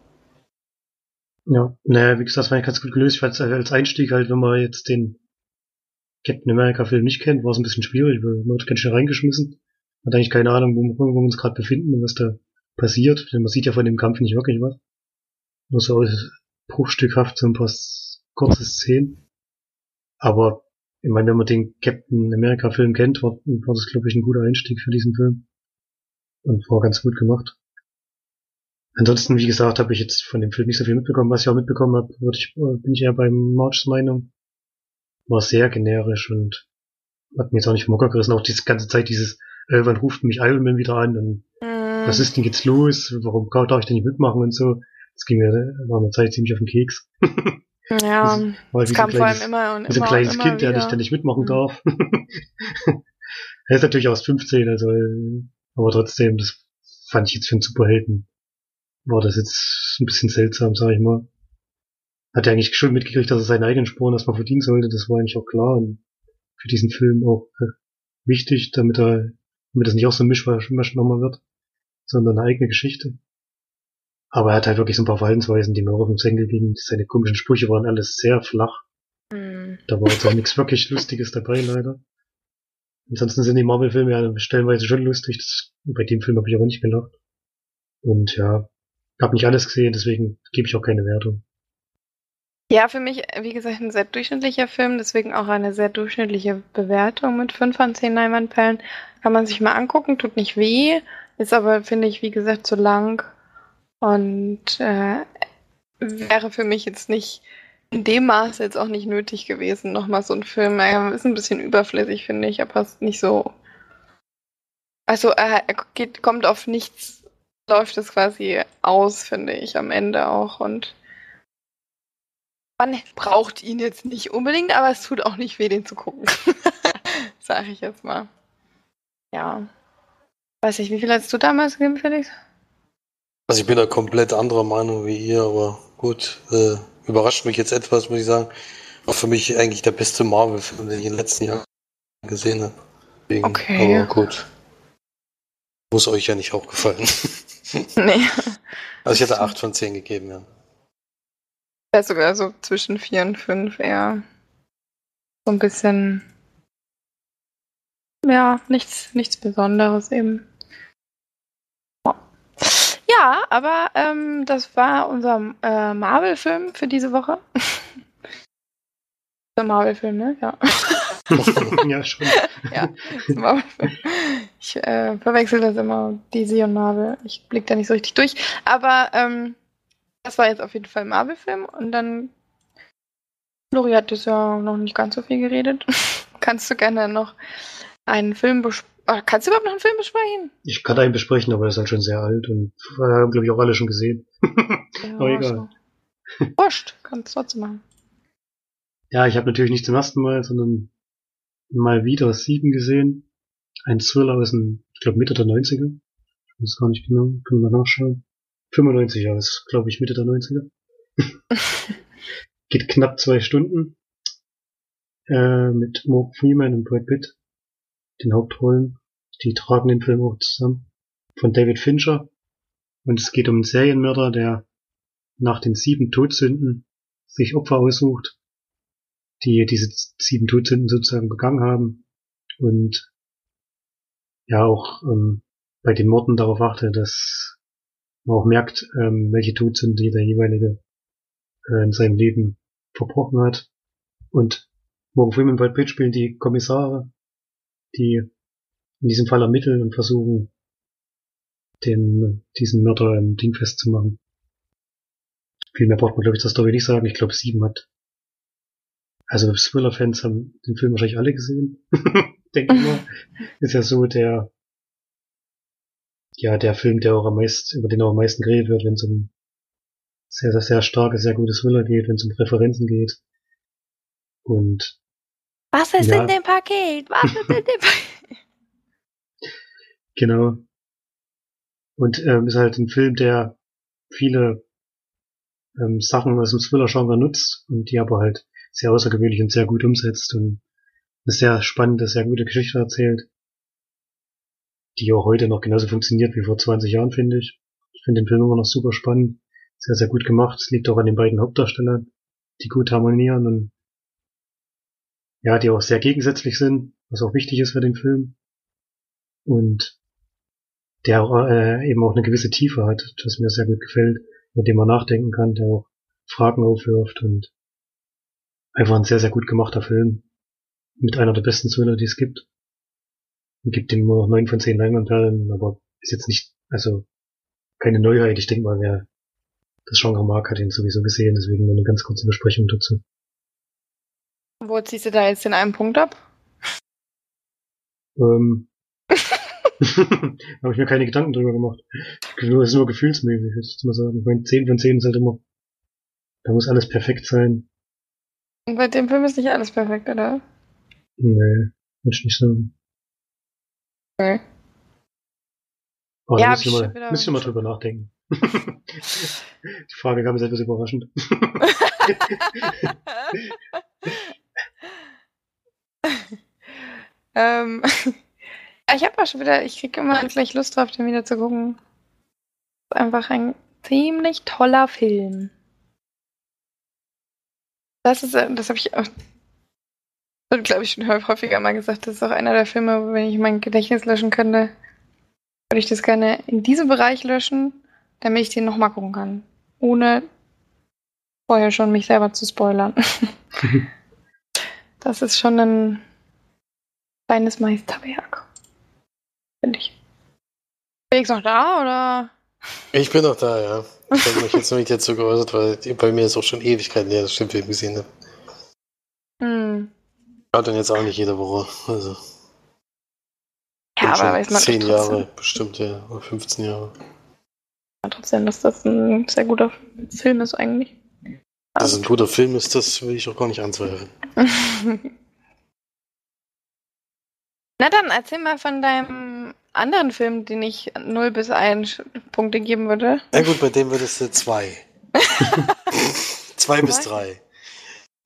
Ja, naja, wie gesagt, das war ja ganz gut gelöst. Ich fand es als Einstieg halt, wenn man jetzt den Captain America Film nicht kennt, war es ein bisschen schwierig, weil man wird ganz schön reingeschmissen. Hat eigentlich keine Ahnung, wo, wo wir uns gerade befinden und was da passiert. Denn man sieht ja von dem Kampf nicht wirklich was. Nur so bruchstückhaft so ein paar kurze Szenen. Aber ich meine, wenn man den Captain America Film kennt, war, war das, glaube ich, ein guter Einstieg für diesen Film. Und war ganz gut gemacht. Ansonsten, wie gesagt, habe ich jetzt von dem Film nicht so viel mitbekommen. Was ich auch mitbekommen habe, ich, äh, bin ich eher beim Marchs Meinung. War sehr generisch und hat mir jetzt auch nicht vom Hocker gerissen. Auch diese ganze Zeit dieses, äh, wann ruft mich Iron Man wieder an und Mhm. was ist denn jetzt los? Warum darf ich denn nicht mitmachen und so? Das ging mir nach einer Zeit ziemlich auf den Keks. Ja, Das so kam ein vor allem kleines, immer und so ein immer kleines immer Kind, der wieder. nicht, der nicht mitmachen Mhm. darf. er ist natürlich aus 15, also, äh, aber trotzdem, das fand ich jetzt für einen Superhelden. War das jetzt ein bisschen seltsam, sag ich mal. Hat er eigentlich schon mitgekriegt, dass er seine eigenen Spuren erstmal verdienen sollte, das war eigentlich auch klar und für diesen Film auch äh, wichtig, damit er, damit das nicht auch so ein Mischmasch Misch nochmal wird, sondern eine eigene Geschichte. Aber er hat halt wirklich so ein paar Verhaltensweisen, die mir auch auf den Senkel gingen. Seine komischen Sprüche waren alles sehr flach. Mhm. Da war jetzt auch nichts wirklich Lustiges dabei, leider. Ansonsten sind die Marvel-Filme ja stellenweise schon lustig. Das, bei dem Film habe ich aber nicht gelacht. Und ja, habe nicht alles gesehen, deswegen gebe ich auch keine Wertung. Ja, für mich, wie gesagt, ein sehr durchschnittlicher Film, deswegen auch eine sehr durchschnittliche Bewertung mit 5 von 10 Leinwandperlen. Kann man sich mal angucken, tut nicht weh, ist aber, finde ich, wie gesagt, zu lang und äh, wäre für mich jetzt nicht in dem Maße jetzt auch nicht nötig gewesen, nochmal so ein Film. Er ist ein bisschen überflüssig, finde ich, er passt nicht so. Also er er geht, kommt auf nichts, läuft es quasi aus, finde ich, am Ende auch und man braucht ihn jetzt nicht unbedingt, aber es tut auch nicht weh, den zu gucken. Sag ich jetzt mal. Ja. Weiß ich, wie viel hast du damals gegeben, Felix? Also ich bin da komplett anderer Meinung wie ihr, aber gut, äh, überrascht mich jetzt etwas, muss ich sagen. War für mich eigentlich der beste Marvel-Film, den ich in den letzten Jahren gesehen habe. Deswegen, Okay. Aber gut. Muss euch ja nicht auch gefallen. Nee. Also ich hätte 8 von 10 gegeben, ja. Ja, sogar so zwischen vier und fünf eher. So ein bisschen. Ja, nichts, nichts Besonderes eben. Ja. Aber ähm, das war unser äh, Marvel-Film für diese Woche. der Marvel-Film, ne? Ja. ja, schon. ja, Marvel-Film. Ich äh, verwechsel das immer, DC und Marvel. Ich blick da nicht so richtig durch. Aber ähm, das war jetzt auf jeden Fall ein Marvel-Film und dann. Lori hat das ja noch nicht ganz so viel geredet. Kannst du gerne noch einen Film besprechen? Kannst du überhaupt noch einen Film besprechen? Ich kann einen besprechen, aber der ist halt schon sehr alt und äh, haben, glaube ich, auch alle schon gesehen. Aber egal. so. Wurscht, kannst du trotzdem machen. Ja, ich habe natürlich nicht zum ersten Mal, sondern mal wieder Sieben gesehen. Ein Thriller aus dem, ich glaube, Mitte der 90er. Ich weiß gar nicht genau, können wir nachschauen. 95 ja, ist, glaube ich, Mitte der 90er. Geht knapp zwei Stunden. Äh, mit Morgan Freeman und Brad Pitt. Den Hauptrollen. Die tragen den Film auch zusammen. Von David Fincher. Und es geht um einen Serienmörder, der nach den sieben Todsünden sich Opfer aussucht, die diese sieben Todsünden sozusagen begangen haben und ja auch ähm, bei den Morden darauf achte, dass man auch merkt, ähm, welche Todsünde der jeweilige äh, in seinem Leben verbrochen hat. Und Morgan Freeman und Brad Pitt spielen die Kommissare, die in diesem Fall ermitteln und versuchen, den, diesen Mörder im Ding festzumachen. Viel mehr braucht man, glaube ich, zur Story nicht sagen. Ich glaube, sieben hat. Also Thriller-Fans haben den Film wahrscheinlich alle gesehen. Denke ich mal. Ist ja so der, ja, der Film, der auch am meisten, über den auch am meisten geredet wird, wenn es um sehr, sehr, sehr starke, sehr gute Thriller geht, wenn es um Präferenzen geht. Und Was ist Ja. in dem Paket? Was ist in dem Paket? genau. Und ähm, ist halt ein Film, der viele ähm, Sachen aus dem Thriller-Genre nutzt und die aber halt sehr außergewöhnlich und sehr gut umsetzt und eine sehr spannende, sehr gute Geschichte erzählt, die auch heute noch genauso funktioniert wie vor 20 Jahren, finde ich. Ich finde den Film immer noch super spannend, sehr, sehr gut gemacht. Es liegt auch an den beiden Hauptdarstellern, die gut harmonieren und ja, die auch sehr gegensätzlich sind, was auch wichtig ist für den Film. Und der äh, eben auch eine gewisse Tiefe hat, das mir sehr gut gefällt, über den man nachdenken kann, der auch Fragen aufwirft und einfach ein sehr, sehr gut gemachter Film. Mit einer der besten Thriller, die es gibt. Und gibt ihm nur noch neun von zehn Leinwandperlen, aber ist jetzt nicht, also keine Neuheit. Ich denke mal, wer das Genre mag, hat ihn sowieso gesehen, deswegen nur eine ganz kurze Besprechung dazu. Wo ziehst du da jetzt den einen Punkt ab? Ähm, habe ich mir keine Gedanken drüber gemacht. Es ist nur gefühlsmäßig, würde ich mal sagen. Ich meine, 10 von 10 ist halt immer, da muss alles perfekt sein. Und bei dem Film ist nicht alles perfekt, oder? Nee, würde ich nicht sagen. Aber Ja, da hab müsst ihr mal, wieder- müsst ihr mal drüber nachdenken. Die Frage kam mir etwas überraschend. ähm, ja, ich habe auch schon wieder, ich kriege immer gleich Lust drauf, den wieder zu gucken. Ist einfach ein ziemlich toller Film. Das ist, äh, das habe ich auch, glaube ich, schon häufiger mal gesagt. Das ist auch einer der Filme, wenn ich mein Gedächtnis löschen könnte, würde ich das gerne in diesem Bereich löschen, damit ich den nochmal gucken kann. Ohne vorher schon mich selber zu spoilern. das ist schon ein kleines Meisterwerk. Finde ich. Felix noch da oder? Ich bin noch da, ja. Ich habe mich jetzt noch nicht dazu geäußert, weil bei mir ist auch schon Ewigkeiten her, dass ich den Film gesehen habe. Ja, dann jetzt auch nicht jede Woche. Also. Ja, aber weiß man 10 Jahre bestimmt, ja, oder 15 Jahre. Ja, trotzdem, dass das ein sehr guter Film ist eigentlich. Also, dass ein guter Film ist, das will ich auch gar nicht anzweifeln. Na dann, erzähl mal von deinem anderen Film, den ich 0 bis 1 Punkte geben würde. Na ja, gut, bei dem würdest du 2. 2 bis 3.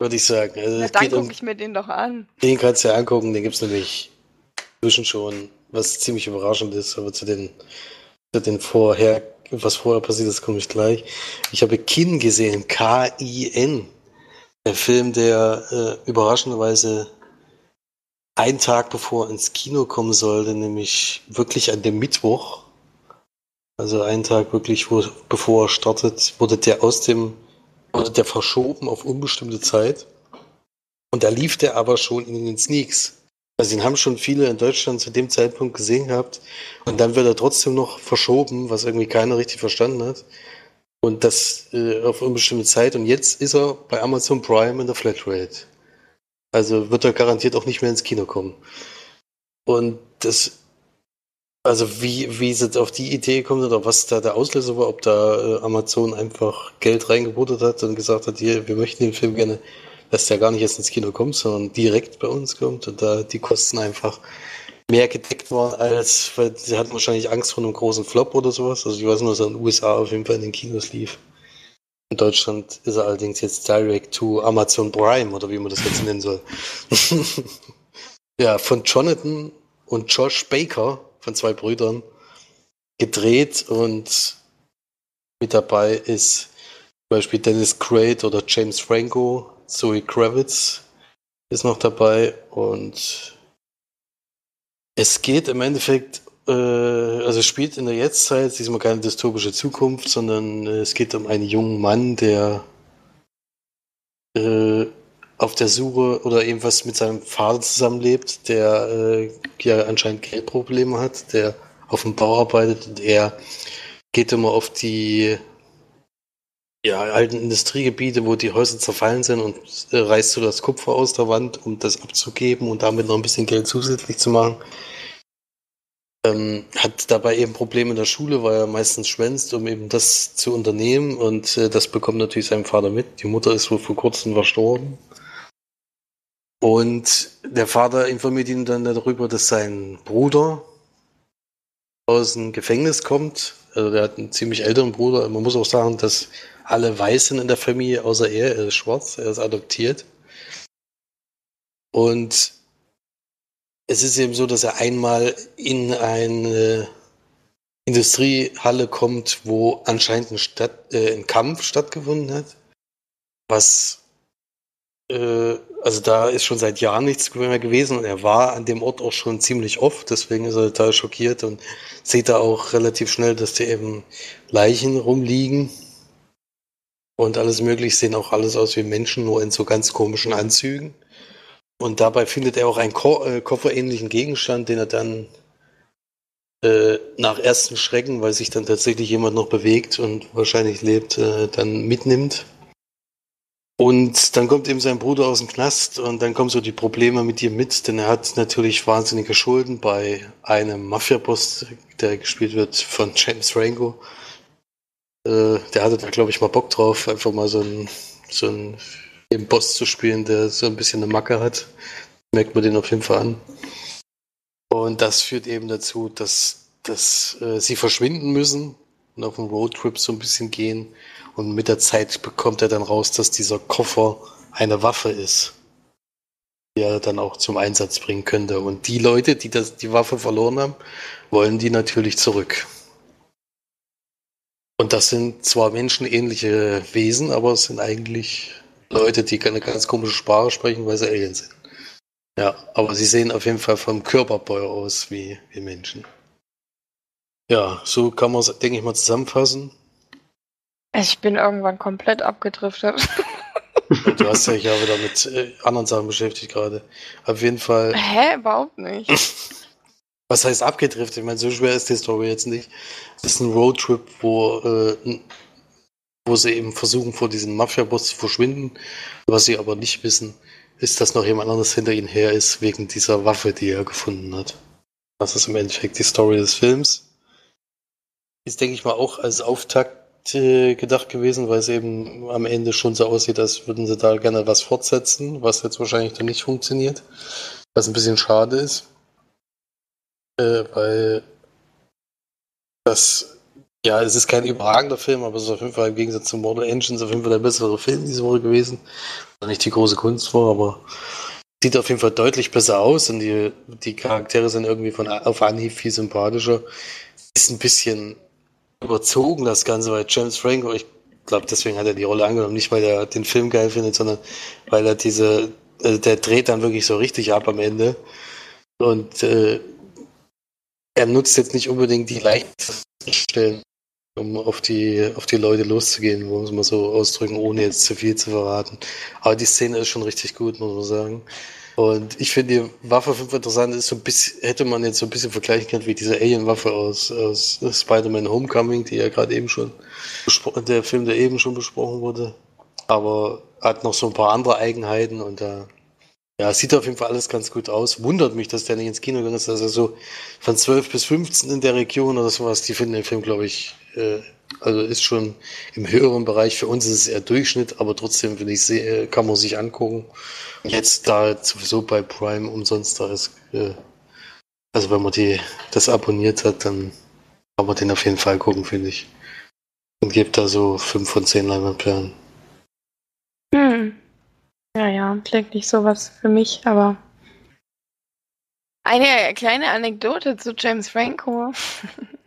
Würde ich sagen. Also Na, dann geht um, gucke ich mir den doch an. den kannst du ja angucken, den gibt es nämlich inzwischen schon, was ziemlich überraschend ist, aber zu den, zu den vorher, was vorher passiert ist, komme ich gleich. Ich habe Kin gesehen, K-I-N. Der Film, der äh, überraschenderweise einen Tag bevor er ins Kino kommen sollte, nämlich wirklich an dem Mittwoch, also einen Tag wirklich, wo, bevor er startet, wurde der aus dem, wurde der verschoben auf unbestimmte Zeit. Und da lief der aber schon in den Sneaks. Also den haben schon viele in Deutschland zu dem Zeitpunkt gesehen gehabt. Und dann wird er trotzdem noch verschoben, was irgendwie keiner richtig verstanden hat. Und das äh, auf unbestimmte Zeit. Und jetzt ist er bei Amazon Prime in der Flatrate. Also wird er garantiert auch nicht mehr ins Kino kommen. Und das, also wie, wie sie auf die Idee sind oder was da der Auslöser war, ob da äh, Amazon einfach Geld reingebuttert hat und gesagt hat, hier, wir möchten den Film gerne, dass der gar nicht erst ins Kino kommt, sondern direkt bei uns kommt und da die Kosten einfach mehr gedeckt waren als, weil sie hatten wahrscheinlich Angst vor einem großen Flop oder sowas. Also ich weiß nur, dass er in den USA auf jeden Fall in den Kinos lief. In Deutschland ist er allerdings jetzt direct to Amazon Prime oder wie man das jetzt nennen soll. ja, von Jonathan und Josh Baker, von zwei Brüdern, gedreht und mit dabei ist zum Beispiel Dennis Quaid oder James Franco, Zoe Kravitz ist noch dabei und es geht im Endeffekt, äh, also spielt in der Jetztzeit, diesmal keine dystopische Zukunft, sondern es geht um einen jungen Mann, der äh, auf der Suche oder eben was mit seinem Vater zusammenlebt, der äh, ja anscheinend Geldprobleme hat, der auf dem Bau arbeitet und er geht immer auf die ja, alten Industriegebiete, wo die Häuser zerfallen sind und äh, reißt so das Kupfer aus der Wand, um das abzugeben und damit noch ein bisschen Geld zusätzlich zu machen. Ähm, hat dabei eben Probleme in der Schule, weil er meistens schwänzt, um eben das zu unternehmen und äh, das bekommt natürlich sein Vater mit. Die Mutter ist wohl vor kurzem verstorben. Und der Vater informiert ihn dann darüber, dass sein Bruder aus dem Gefängnis kommt, Also der hat einen ziemlich älteren Bruder. Man muss auch sagen, dass alle weiß sind in der Familie, außer er. Er ist schwarz, er ist adoptiert. Und es ist eben so, dass er einmal in eine Industriehalle kommt, wo anscheinend ein, Stadt, äh, ein Kampf stattgefunden hat. Was, äh, also da ist schon seit Jahren nichts mehr gewesen und er war an dem Ort auch schon ziemlich oft, deswegen ist er total schockiert und sieht da auch relativ schnell, dass da eben Leichen rumliegen und alles mögliche, sehen auch alles aus wie Menschen, nur in so ganz komischen Anzügen. Und dabei findet er auch einen Ko äh, kofferähnlichen Gegenstand, den er dann äh, nach ersten Schrecken, weil sich dann tatsächlich jemand noch bewegt und wahrscheinlich lebt, äh, dann mitnimmt. Und dann kommt eben sein Bruder aus dem Knast und dann kommen so die Probleme mit ihm mit, denn er hat natürlich wahnsinnige Schulden bei einem Mafia-Boss, der gespielt wird von James Franco. Äh, der hatte da, glaube ich, mal Bock drauf, einfach mal so einen, so einen Boss zu spielen, der so ein bisschen eine Macke hat. Merkt man den auf jeden Fall an. Und das führt eben dazu, dass, dass äh, sie verschwinden müssen und auf dem Roadtrip so ein bisschen gehen. Und mit der Zeit bekommt er dann raus, dass dieser Koffer eine Waffe ist, die er dann auch zum Einsatz bringen könnte. Und die Leute, die das, die Waffe verloren haben, wollen die natürlich zurück. Und das sind zwar menschenähnliche Wesen, aber es sind eigentlich Leute, die eine ganz komische Sprache sprechen, weil sie Aliens sind. Ja, aber sie sehen auf jeden Fall vom Körperbau aus wie, wie Menschen. Ja, so kann man es, denke ich mal, zusammenfassen. Ich bin irgendwann komplett abgedriftet. Du hast dich ja wieder mit äh, anderen Sachen beschäftigt gerade. Auf jeden Fall. Hä? Überhaupt nicht. Was heißt abgedriftet? Ich meine, so schwer ist die Story jetzt nicht. Es ist ein Roadtrip, wo, äh, wo sie eben versuchen, vor diesem Mafia-Boss zu verschwinden. Was sie aber nicht wissen, ist, dass noch jemand anderes hinter ihnen her ist, wegen dieser Waffe, die er gefunden hat. Das ist im Endeffekt die Story des Films. Ist, denke ich mal, auch als Auftakt gedacht gewesen, weil es eben am Ende schon so aussieht, als würden sie da gerne was fortsetzen, was jetzt wahrscheinlich dann nicht funktioniert. Was ein bisschen schade ist. Äh, weil das, ja, es ist kein überragender Film, aber es ist auf jeden Fall im Gegensatz zu Mortal Engines auf jeden Fall der bessere Film diese Woche gewesen nicht die große Kunst vor, aber sieht auf jeden Fall deutlich besser aus und die, die Charaktere sind irgendwie von auf Anhieb viel sympathischer. Ist ein bisschen überzogen, das Ganze, weil James Franco, ich glaube, deswegen hat er die Rolle angenommen, nicht weil er den Film geil findet, sondern weil er diese, äh, der dreht dann wirklich so richtig ab am Ende. Und äh, er nutzt jetzt nicht unbedingt die leichtesten Stellen um auf die, auf die Leute loszugehen, muss man so ausdrücken, ohne jetzt zu viel zu verraten. Aber die Szene ist schon richtig gut, muss man sagen. Und ich finde die Waffe 5 interessant, ist so ein bisschen, hätte man jetzt so ein bisschen vergleichen können wie diese Alien-Waffe aus, aus Spider-Man Homecoming, die ja gerade eben schon, der Film, der eben schon besprochen wurde. Aber hat noch so ein paar andere Eigenheiten und da, ja, sieht auf jeden Fall alles ganz gut aus. Wundert mich, dass der nicht ins Kino gegangen ist. Also so von 12 bis 15 in der Region oder sowas, die finden den Film, glaube ich, äh, also ist schon im höheren Bereich. Für uns ist es eher Durchschnitt, aber trotzdem, wenn ich sehe, kann man sich angucken. Jetzt da sowieso bei Prime umsonst da ist, äh, also wenn man die, das abonniert hat, dann kann man den auf jeden Fall gucken, finde ich. Und gibt da so 5 von 10 Leinwandperlen. Hm. Ja, ja, klingt nicht sowas für mich, aber eine kleine Anekdote zu James Franco.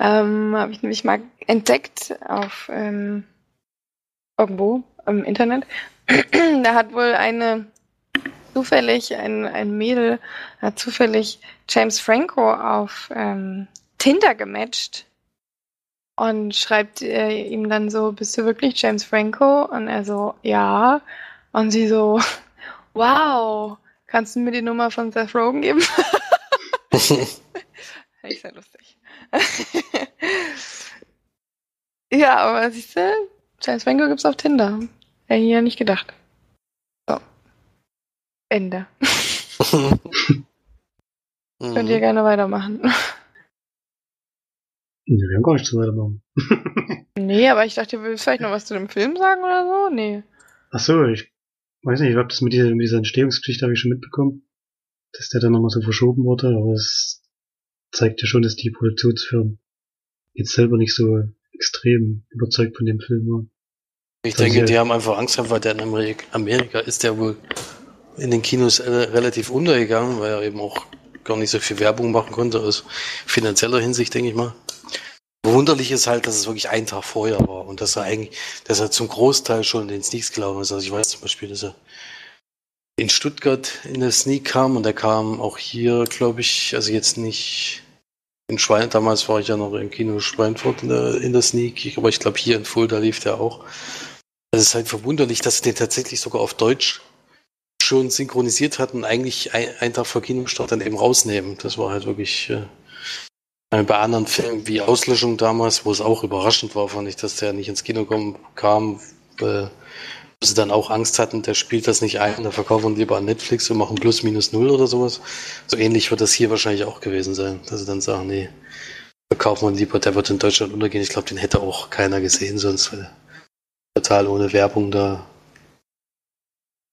Ähm, Habe ich nämlich mal entdeckt auf ähm, irgendwo im Internet. da hat wohl eine zufällig, ein, ein Mädel hat zufällig James Franco auf ähm, Tinder gematcht und schreibt äh, ihm dann so, bist du wirklich James Franco? Und er so, ja. Und sie so, wow, kannst du mir die Nummer von Seth Rogen geben? ich sehr lustig. Ja, aber siehst du, James Franco gibt's auf Tinder. Hätte ich ja nicht gedacht. So. Ende. Könnt ihr gerne weitermachen. Nee, wir haben gar nichts zu weitermachen. nee, aber ich dachte, du willst vielleicht noch was zu dem Film sagen oder so? Nee. Ach so, ich weiß nicht, ich glaube, das mit dieser, mit dieser Entstehungsgeschichte habe ich schon mitbekommen, dass der dann nochmal so verschoben wurde, aber es zeigt ja schon, dass die Produktionsfirmen jetzt selber nicht so extrem überzeugt von dem Film war. Ich Also denke, die haben einfach Angst gehabt, weil der in Amerika, Amerika ist der wohl in den Kinos äh, relativ untergegangen, weil er eben auch gar nicht so viel Werbung machen konnte aus finanzieller Hinsicht, denke ich mal. Verwunderlich ist halt, dass es wirklich einen Tag vorher war und dass er eigentlich, dass er zum Großteil schon in den Sneaks gelaufen ist. Also ich weiß zum Beispiel, dass er in Stuttgart in der Sneak kam und er kam auch hier, glaube ich, also jetzt nicht in Schwein, damals war ich ja noch im Kino Schweinfurt in der, in der Sneak, aber ich glaube hier in Fulda lief der auch. Es ist halt verwunderlich, dass sie den tatsächlich sogar auf Deutsch schon synchronisiert hatten und eigentlich ein, einen Tag vor Kinostart dann eben rausnehmen. Das war halt wirklich äh, bei anderen Filmen wie Auslöschung damals, wo es auch überraschend war, fand ich, dass der nicht ins Kino kom, kam, äh, sie dann auch Angst hatten, der spielt das nicht ein, da verkaufen wir lieber an Netflix und machen plus minus null oder sowas. So ähnlich wird das hier wahrscheinlich auch gewesen sein, dass sie dann sagen, nee, verkaufen wir lieber, der wird in Deutschland untergehen. Ich glaube, den hätte auch keiner gesehen, sonst weil total ohne Werbung da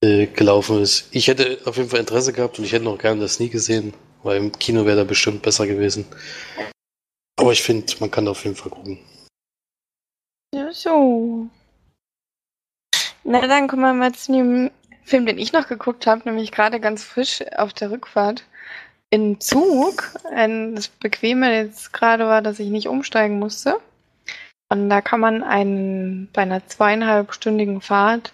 äh, gelaufen ist. Ich hätte auf jeden Fall Interesse gehabt und ich hätte noch gerne das nie gesehen, weil im Kino wäre der bestimmt besser gewesen. Aber ich finde, man kann auf jeden Fall gucken. Ja, so. Na, dann kommen wir mal zu dem Film, den ich noch geguckt habe, nämlich gerade ganz frisch auf der Rückfahrt im Zug. Das Bequeme jetzt gerade war, dass ich nicht umsteigen musste. Und da kann man einen, bei einer zweieinhalbstündigen Fahrt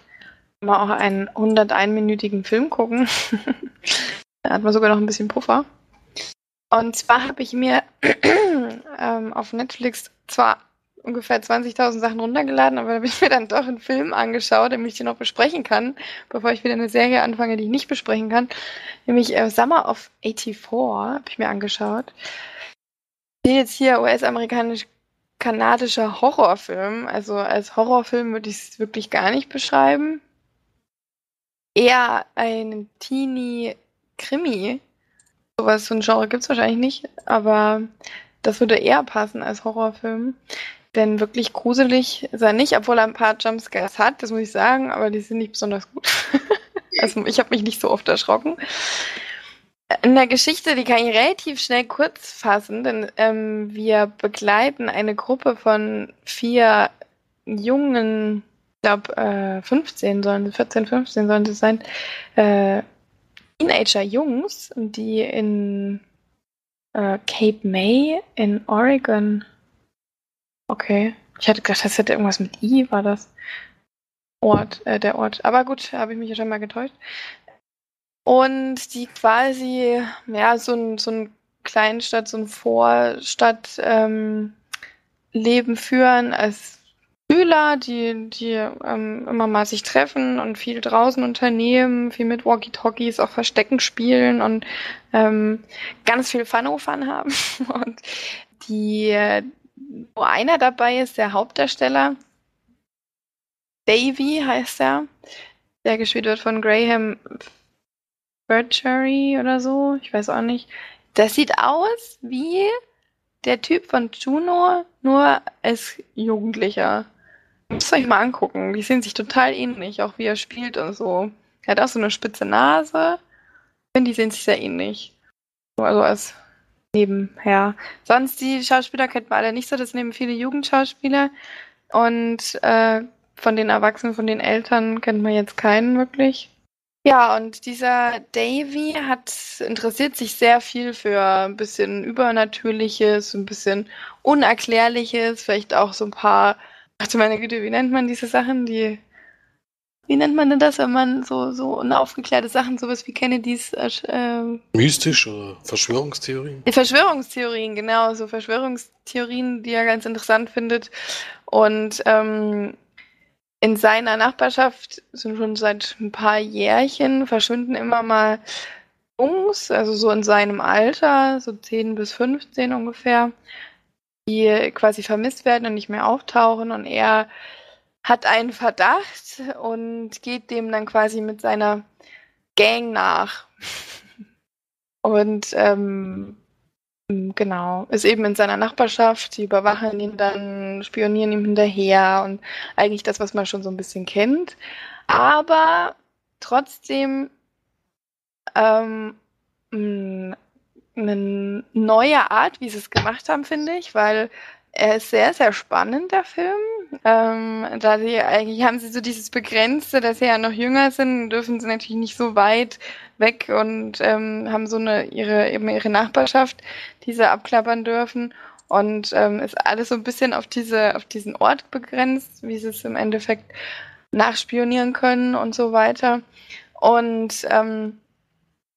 mal auch einen 101-minütigen Film gucken. da hat man sogar noch ein bisschen Puffer. Und zwar habe ich mir ähm, auf Netflix zwar ungefähr 20.000 Sachen runtergeladen, aber da habe ich mir dann doch einen Film angeschaut, damit ich den noch besprechen kann, bevor ich wieder eine Serie anfange, die ich nicht besprechen kann. Nämlich äh, Summer of 84 habe ich mir angeschaut. Hier jetzt hier US-amerikanisch-kanadischer Horrorfilm. Also als Horrorfilm würde ich es wirklich gar nicht beschreiben. Eher ein Teenie-Krimi. Sowas, so ein Genre gibt es wahrscheinlich nicht, aber das würde eher passen als Horrorfilm. Denn wirklich gruselig ist er nicht, obwohl er ein paar Jumpscares hat, das muss ich sagen, aber die sind nicht besonders gut. also ich habe mich nicht so oft erschrocken. In der Geschichte, die kann ich relativ schnell kurz fassen, denn ähm, wir begleiten eine Gruppe von vier jungen, ich glaube äh, 15 sollen, 14, 15 sollen sie sein, äh, Teenager-Jungs, die in äh, Cape May in Oregon. Okay. Ich hatte gedacht, das hätte irgendwas mit I, war das Ort, äh, der Ort. Aber gut, habe ich mich ja schon mal getäuscht. Und die quasi, ja, so ein, so ein Kleinstadt, so ein Vorstadt ähm, Leben führen als Schüler, die, die ähm, immer mal sich treffen und viel draußen unternehmen, viel mit Walkie-Talkies, auch Verstecken spielen und ähm, ganz viel Fun-O-Fun haben. Und die, wo einer dabei ist, der Hauptdarsteller, Davy heißt er, der gespielt wird von Graham Birchery oder so, ich weiß auch nicht. Das sieht aus wie der Typ von Juno, nur als Jugendlicher. Müsst ihr euch mal angucken. Die sehen sich total ähnlich, auch wie er spielt und so. Er hat auch so eine spitze Nase. Ich finde, die sehen sich sehr ähnlich. So, Also als nebenher. Sonst die Schauspieler kennt man alle nicht so. Das nehmen viele Jugendschauspieler. Und äh, von den Erwachsenen, von den Eltern kennt man jetzt keinen wirklich. Ja, und dieser Davy hat interessiert sich sehr viel für ein bisschen Übernatürliches, ein bisschen Unerklärliches, vielleicht auch so ein paar, ach du meine Güte, wie nennt man diese Sachen, die, wie nennt man denn das, wenn man so, so unaufgeklärte Sachen, sowas wie Kennedys, äh, äh, Mystisch oder Verschwörungstheorien? Verschwörungstheorien, genau, so Verschwörungstheorien, die er ganz interessant findet. Und ähm, in seiner Nachbarschaft sind schon seit ein paar Jährchen verschwinden immer mal Jungs, also so in seinem Alter, so 10 bis 15 ungefähr, die quasi vermisst werden und nicht mehr auftauchen. Und er hat einen Verdacht und geht dem dann quasi mit seiner Gang nach. Und ähm, genau, ist eben in seiner Nachbarschaft, die überwachen ihn dann, spionieren ihm hinterher und eigentlich das, was man schon so ein bisschen kennt. Aber trotzdem ähm, mh, eine neue Art, wie sie es gemacht haben, finde ich, weil er ist sehr, sehr spannend, der Film. Ähm, da sie eigentlich haben sie so dieses Begrenzte, dass sie ja noch jünger sind, dürfen sie natürlich nicht so weit weg und ähm, haben so eine ihre eben ihre Nachbarschaft, die sie abklappern dürfen. Und ähm, ist alles so ein bisschen auf diese, auf diesen Ort begrenzt, wie sie es im Endeffekt nachspionieren können und so weiter. Und ähm,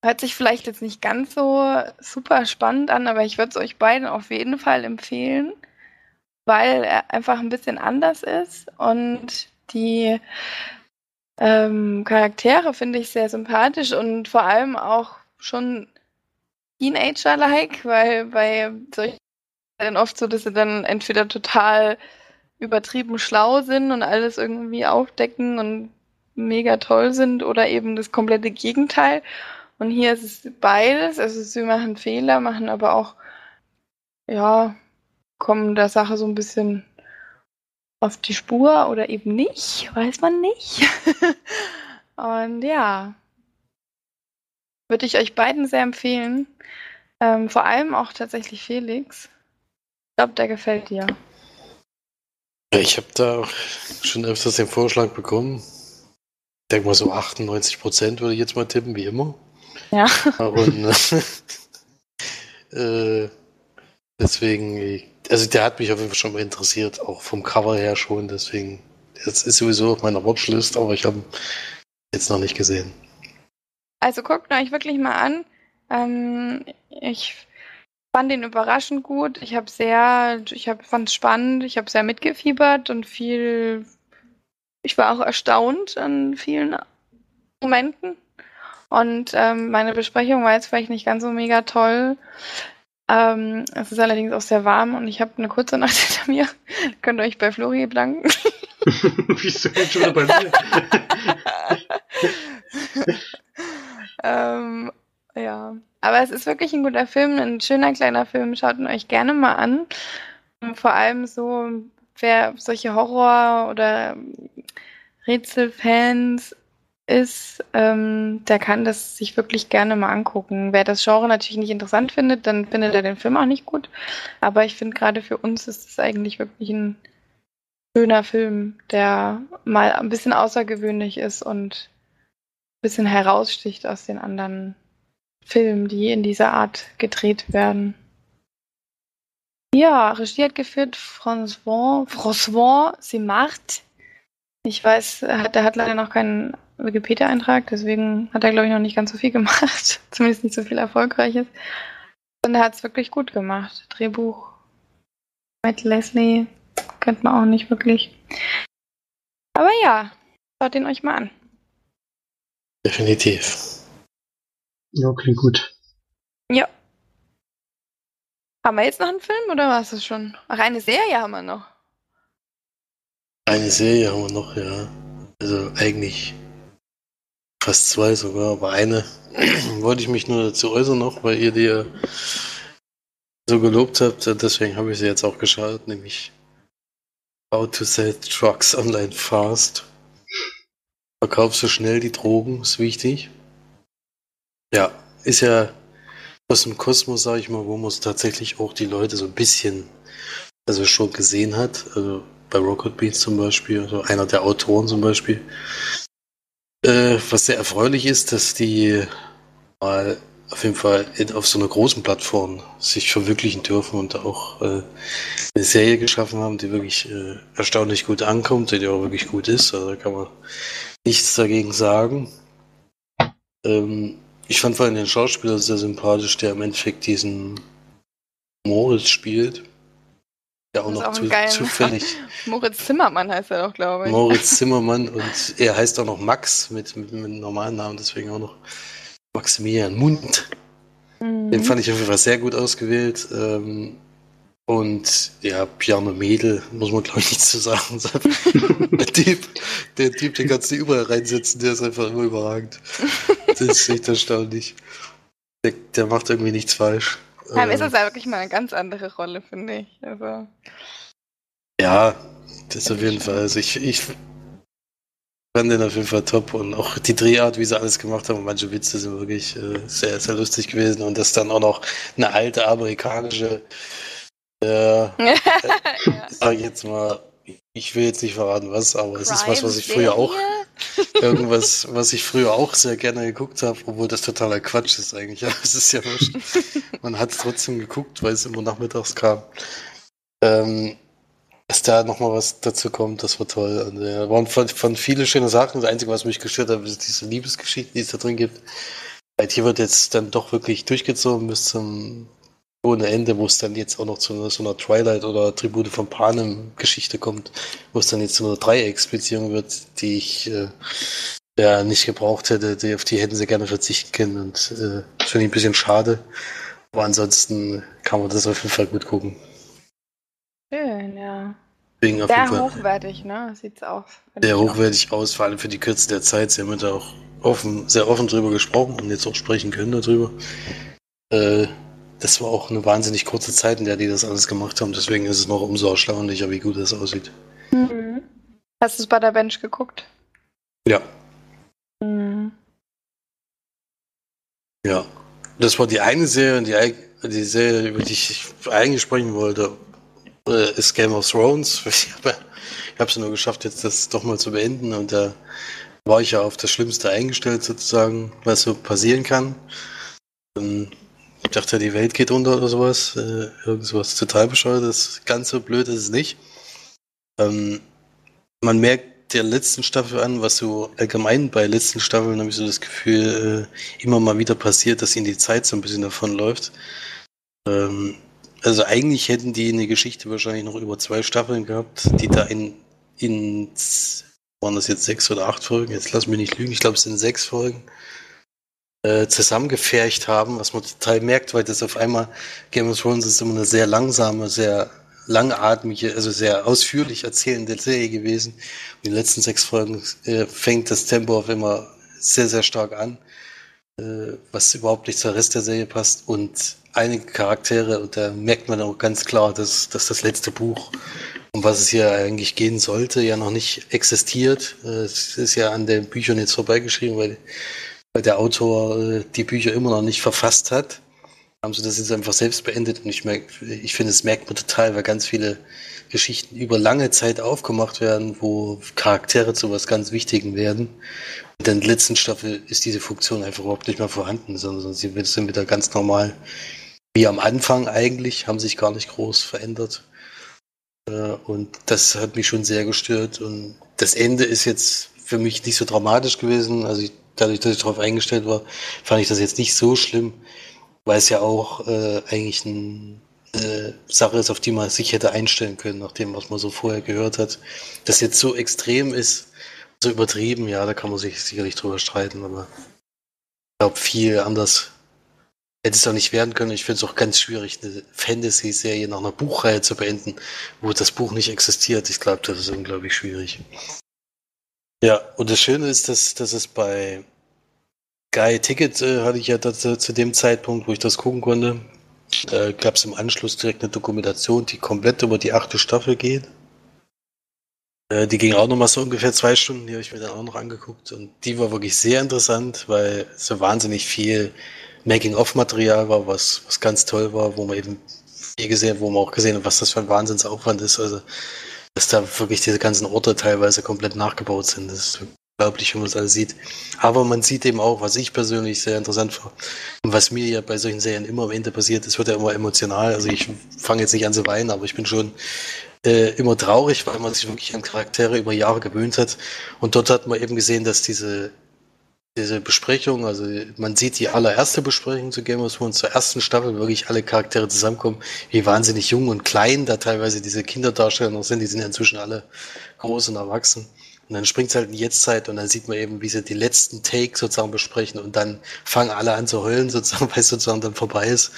hört sich vielleicht jetzt nicht ganz so super spannend an, aber ich würde es euch beiden auf jeden Fall empfehlen weil er einfach ein bisschen anders ist und die ähm, Charaktere finde ich sehr sympathisch und vor allem auch schon Teenager-like, weil bei solchen dann oft so, dass sie dann entweder total übertrieben schlau sind und alles irgendwie aufdecken und mega toll sind oder eben das komplette Gegenteil. Und hier ist es beides. Also sie machen Fehler, machen aber auch ja kommen der Sache so ein bisschen auf die Spur oder eben nicht, weiß man nicht. Und ja, würde ich euch beiden sehr empfehlen. Ähm, vor allem auch tatsächlich Felix. Ich glaube, der gefällt dir. Ich habe da auch schon öfters den Vorschlag bekommen. Ich denke mal so 98 Prozent würde ich jetzt mal tippen, wie immer. Ja. Und äh, deswegen, also der hat mich auf jeden Fall schon mal interessiert, auch vom Cover her schon, deswegen, das ist sowieso auf meiner Watchlist, aber ich habe jetzt noch nicht gesehen. Also guckt euch wirklich mal an. Ähm, ich fand ihn überraschend gut. Ich habe sehr, ich hab, fand es spannend, ich habe sehr mitgefiebert und viel, ich war auch erstaunt an vielen Momenten. Und ähm, meine Besprechung war jetzt vielleicht nicht ganz so mega toll. Ähm, es ist allerdings auch sehr warm und ich habe eine kurze Nacht hinter mir. Könnt ihr euch bei Flori bedanken. Wieso jetzt schon wieder bei mir? ähm, ja, aber es ist wirklich ein guter Film, ein schöner kleiner Film. Schaut ihn euch gerne mal an. Vor allem so, wer solche Horror- oder Rätselfans ist, ähm, der kann das sich wirklich gerne mal angucken. Wer das Genre natürlich nicht interessant findet, dann findet er den Film auch nicht gut. Aber ich finde gerade für uns ist es eigentlich wirklich ein schöner Film, der mal ein bisschen außergewöhnlich ist und ein bisschen heraussticht aus den anderen Filmen, die in dieser Art gedreht werden. Ja, Regie hat geführt François, François Simard. Ich weiß, der hat leider noch keinen Wikipedia-Eintrag, deswegen hat er, glaube ich, noch nicht ganz so viel gemacht. Zumindest nicht so viel Erfolgreiches. Und er hat es wirklich gut gemacht. Drehbuch Matt Leslie kennt man auch nicht wirklich. Aber ja, schaut ihn euch mal an. Definitiv. Ja, klingt gut. Ja. Haben wir jetzt noch einen Film oder war es das schon? Ach, eine Serie haben wir noch. Eine Serie haben wir noch, ja. Also eigentlich fast zwei sogar, aber eine wollte ich mich nur dazu äußern noch, weil ihr die so gelobt habt. Deswegen habe ich sie jetzt auch geschaut, nämlich How to Sell Trucks Online Fast. Verkaufst du schnell die Drogen, ist wichtig. Ja, ist ja aus dem Kosmos, sage ich mal, wo man tatsächlich auch die Leute so ein bisschen, also schon gesehen hat. Also bei Rocket Beans zum Beispiel, also einer der Autoren zum Beispiel, äh, was sehr erfreulich ist, dass die mal auf jeden Fall auf so einer großen Plattform sich verwirklichen dürfen und auch äh, eine Serie geschaffen haben, die wirklich äh, erstaunlich gut ankommt, die auch wirklich gut ist. Also da kann man nichts dagegen sagen. Ähm, ich fand vor allem den Schauspieler sehr sympathisch, der im Endeffekt diesen Moritz spielt. Ja, auch Das noch auch zu, zufällig. Moritz Zimmermann heißt er doch, glaube ich. Moritz Zimmermann und er heißt auch noch Max mit, mit, mit einem normalen Namen, deswegen auch noch Maximilian Mund. Mhm. Den fand ich auf jeden Fall sehr gut ausgewählt. Ähm, und ja, Piano Mädel, muss man glaube ich nichts zu sagen. der Typ, der Typ, den kannst du überall reinsetzen, der ist einfach immer überragend. Das ist echt erstaunlich. Der, der macht irgendwie nichts falsch. Dann ist Ähm, das ja wirklich mal eine ganz andere Rolle, finde ich. Also, Ja, das auf jeden Fall. Also ich, ich fand den auf jeden Fall top und auch die Drehart, wie sie alles gemacht haben, manche Witze sind wirklich äh, sehr, sehr lustig gewesen und das dann auch noch eine alte amerikanische Ja, ja. sag ich jetzt mal, ich will jetzt nicht verraten, was, aber es ist was, was ich früher auch, irgendwas, was ich früher auch sehr gerne geguckt habe, obwohl das totaler Quatsch ist eigentlich. Aber es ist ja wurscht. Man hat es trotzdem geguckt, weil es immer nachmittags kam. Ähm, dass da nochmal was dazu kommt, das war toll. Und, äh, waren von, von viele schöne Sachen. Das Einzige, was mich gestört hat, ist diese Liebesgeschichte, die es da drin gibt. Weil hier wird jetzt dann doch wirklich durchgezogen bis zum ohne Ende, wo es dann jetzt auch noch zu einer, so einer Twilight oder Tribute von Panem Geschichte kommt, wo es dann jetzt zu einer Dreiecksbeziehung wird, die ich äh, ja nicht gebraucht hätte, die, auf die hätten sie gerne verzichten können und äh, das finde ich ein bisschen schade. Aber ansonsten kann man das auf jeden Fall gut gucken. Schön, ja. Deswegen auf Sehr hochwertig, ne? Sieht's aus. Sehr hochwertig aus, vor allem für die Kürze der Zeit. Sie haben da auch offen, sehr offen drüber gesprochen und jetzt auch sprechen können darüber. Äh, das war auch eine wahnsinnig kurze Zeit, in der die das alles gemacht haben. Deswegen ist es noch umso erstaunlicher, wie gut das aussieht. Mhm. Hast du es bei der Bench geguckt? Ja, Mhm. ja. Das war die eine Serie, die, die Serie, über die ich eigentlich sprechen wollte, äh, ist Game of Thrones. Ich habe es nur geschafft, jetzt das doch mal zu beenden und da war ich ja auf das Schlimmste eingestellt sozusagen, was so passieren kann. Ähm, Ich dachte, die Welt geht unter oder sowas. Äh, irgend sowas total bescheuertes. Ganz so blöd ist es nicht. Ähm, man merkt der letzten Staffel an, was so allgemein bei letzten Staffeln habe ich so das Gefühl, äh, immer mal wieder passiert, dass ihnen die Zeit so ein bisschen davonläuft. Ähm, also eigentlich hätten die eine Geschichte wahrscheinlich noch über zwei Staffeln gehabt, die da in, in waren das jetzt sechs oder acht Folgen? Jetzt lass mich nicht lügen, ich glaube es sind sechs Folgen äh, zusammengefercht haben, was man total merkt, weil das auf einmal Game of Thrones ist immer eine sehr langsame, sehr langatmige, also sehr ausführlich erzählende Serie gewesen. In den letzten sechs Folgen äh, fängt das Tempo auf immer sehr, sehr stark an, äh, was überhaupt nicht zur Rest der Serie passt. Und einige Charaktere, und da merkt man auch ganz klar, dass, dass das letzte Buch, um was es hier eigentlich gehen sollte, ja noch nicht existiert. Äh, es ist ja an den Büchern jetzt vorbeigeschrieben, weil weil der Autor äh, die Bücher immer noch nicht verfasst hat. Haben sie das jetzt einfach selbst beendet und ich ich finde, es merkt man total, weil ganz viele Geschichten über lange Zeit aufgemacht werden, wo Charaktere zu was ganz Wichtigen werden. Und in der letzten Staffel ist diese Funktion einfach überhaupt nicht mehr vorhanden, sondern sie sind wieder ganz normal wie am Anfang eigentlich, haben sich gar nicht groß verändert. Äh, Und das hat mich schon sehr gestört. Und das Ende ist jetzt für mich nicht so dramatisch gewesen. Also ich, dadurch, dass ich darauf eingestellt war, fand ich das jetzt nicht so schlimm, weil es ja auch äh, eigentlich eine äh, Sache ist, auf die man sich hätte einstellen können, nach dem, was man so vorher gehört hat. Das jetzt so extrem ist, so übertrieben, ja, da kann man sich sicherlich drüber streiten, aber ich glaube, viel anders hätte es auch nicht werden können. Ich finde es auch ganz schwierig, eine Fantasy-Serie nach einer Buchreihe zu beenden, wo das Buch nicht existiert. Ich glaube, das ist unglaublich schwierig. Ja, und das Schöne ist, dass, dass es bei Sky Ticket äh, hatte ich ja dazu, zu dem Zeitpunkt, wo ich das gucken konnte, äh, gab es im Anschluss direkt eine Dokumentation, die komplett über die achte Staffel geht. Äh, die ging auch nochmal so ungefähr zwei Stunden, die habe ich mir dann auch noch angeguckt. Und die war wirklich sehr interessant, weil so wahnsinnig viel Making-of-Material war, was, was ganz toll war, wo man eben viel gesehen, wo man auch gesehen hat, was das für ein Wahnsinnsaufwand ist. Also, dass da wirklich diese ganzen Orte teilweise komplett nachgebaut sind. Das ist unglaublich, wenn man das alles sieht. Aber man sieht eben auch, was ich persönlich sehr interessant war und was mir ja bei solchen Serien immer am Ende passiert, es wird ja immer emotional. Also ich fange jetzt nicht an zu weinen, aber ich bin schon äh, immer traurig, weil man sich wirklich an Charaktere über Jahre gewöhnt hat. Und dort hat man eben gesehen, dass diese diese Besprechung, also man sieht die allererste Besprechung zu Game of Thrones, zur ersten Staffel, wirklich alle Charaktere zusammenkommen, wie wahnsinnig jung und klein da teilweise diese Kinderdarsteller noch sind, die sind ja inzwischen alle groß und erwachsen. Und dann springt es halt in die Jetztzeit und dann sieht man eben, wie sie die letzten Take sozusagen besprechen und dann fangen alle an zu heulen sozusagen, weil es sozusagen dann vorbei ist.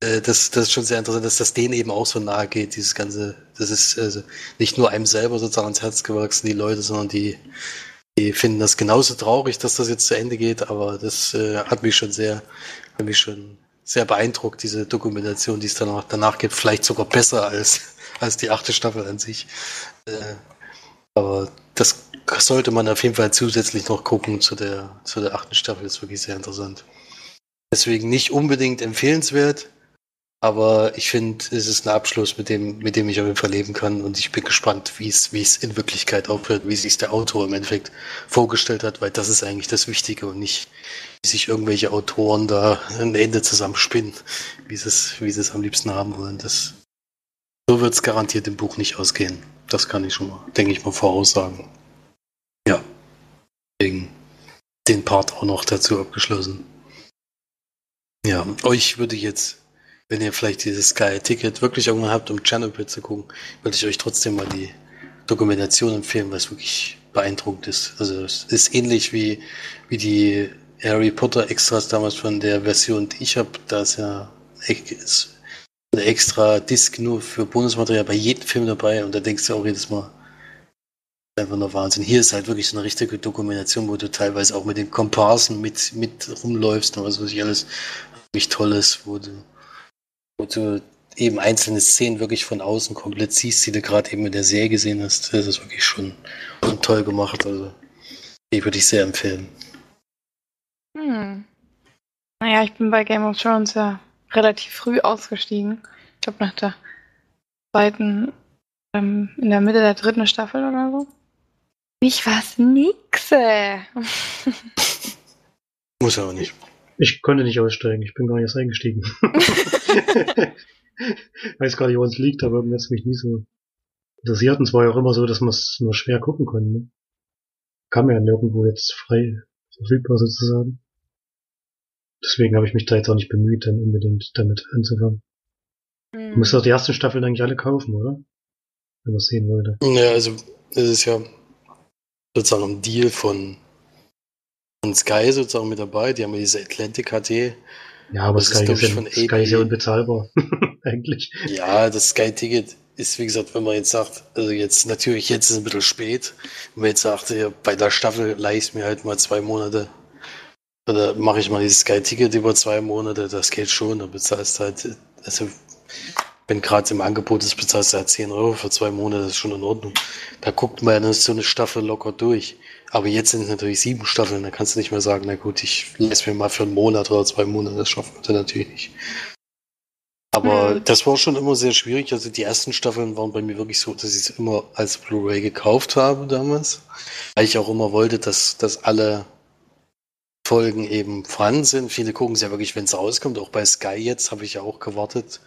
Äh, Das, das ist schon sehr interessant, dass das denen eben auch so nahe geht, dieses ganze, das ist also nicht nur einem selber sozusagen ans Herz gewachsen, die Leute, sondern die, die finden das genauso traurig, dass das jetzt zu Ende geht, aber das äh, hat mich schon sehr, hat mich schon sehr beeindruckt, diese Dokumentation, die es danach, danach gibt, vielleicht sogar besser als, als die achte Staffel an sich. Äh, aber das sollte man auf jeden Fall zusätzlich noch gucken zu der, zu der achten Staffel, ist wirklich sehr interessant. Deswegen nicht unbedingt empfehlenswert, Aber ich finde, es ist ein Abschluss, mit dem, mit dem ich auf jeden Fall leben kann. Und ich bin gespannt, wie es, in Wirklichkeit aufhört, wie sich der Autor im Endeffekt vorgestellt hat, weil das ist eigentlich das Wichtige und nicht, wie sich irgendwelche Autoren da ein Ende zusammenspinnen, wie sie es, wie sie es am liebsten haben wollen. Das, so wird es garantiert im Buch nicht ausgehen. Das kann ich schon mal, denke ich mal, voraussagen. Ja. Deswegen den Part auch noch dazu abgeschlossen. Ja, euch würde ich jetzt wenn ihr vielleicht dieses Sky-Ticket wirklich irgendwann habt, um Chernobyl zu gucken, würde ich euch trotzdem mal die Dokumentation empfehlen, was wirklich beeindruckend ist. Also es ist ähnlich wie, wie die Harry Potter Extras damals von der Version, die ich habe. Da ist ja eine extra Disc nur für Bonusmaterial bei jedem Film dabei und da denkst du auch jedes Mal, einfach nur Wahnsinn. Hier ist halt wirklich so eine richtige Dokumentation, wo du teilweise auch mit den Komparsen mit, mit rumläufst und was weiß ich alles wirklich Tolles, wo du wo du eben einzelne Szenen wirklich von außen komplett siehst, die du gerade eben in der Serie gesehen hast. Das ist wirklich schon, schon toll gemacht. Also, die würde ich sehr empfehlen. Hm. Naja, ich bin bei Game of Thrones ja relativ früh ausgestiegen. Ich glaube nach der zweiten, ähm, in der Mitte der dritten Staffel oder so. Ich was nixe. Muss aber nicht. Ich konnte nicht aussteigen, ich bin gar nicht erst eingestiegen. Weiß gar nicht, wo es liegt, aber irgendwie hat mich nie so interessiert. Und es war ja auch immer so, dass man es nur schwer gucken konnte. Ne? Kam ja nirgendwo jetzt frei verfügbar sozusagen. Deswegen habe ich mich da jetzt auch nicht bemüht, dann unbedingt damit anzufangen. Mhm. Du musst doch die ersten Staffeln eigentlich alle kaufen, oder? Wenn man es sehen wollte. Ja, also es ist ja sozusagen ein Deal von und Sky sozusagen mit dabei. Die haben ja diese Atlantic HD. Ja, aber das Sky, ist, ist, ja, Sky ist ja unbezahlbar. Eigentlich. Ja, das Sky-Ticket ist, wie gesagt, wenn man jetzt sagt, also jetzt natürlich, jetzt ist es ein bisschen spät, wenn man jetzt sagt, ja, bei der Staffel leih ich mir halt mal zwei Monate oder mache ich mal dieses Sky-Ticket über zwei Monate, das geht schon, da bezahlst halt, also wenn gerade im Angebot ist, bezahlst du halt 10 Euro für zwei Monate, das ist schon in Ordnung. Da guckt man ja so eine Staffel locker durch. Aber jetzt sind es natürlich sieben Staffeln, da kannst du nicht mehr sagen, na gut, ich lasse mir mal für einen Monat oder zwei Monate, das schaffen wir natürlich nicht. Aber hm. das war schon immer sehr schwierig. Also die ersten Staffeln waren bei mir wirklich so, dass ich es immer als Blu-ray gekauft habe damals. Weil ich auch immer wollte, dass, dass alle Folgen eben vorhanden sind. Viele gucken es ja wirklich, wenn es rauskommt. Auch bei Sky jetzt habe ich ja auch gewartet,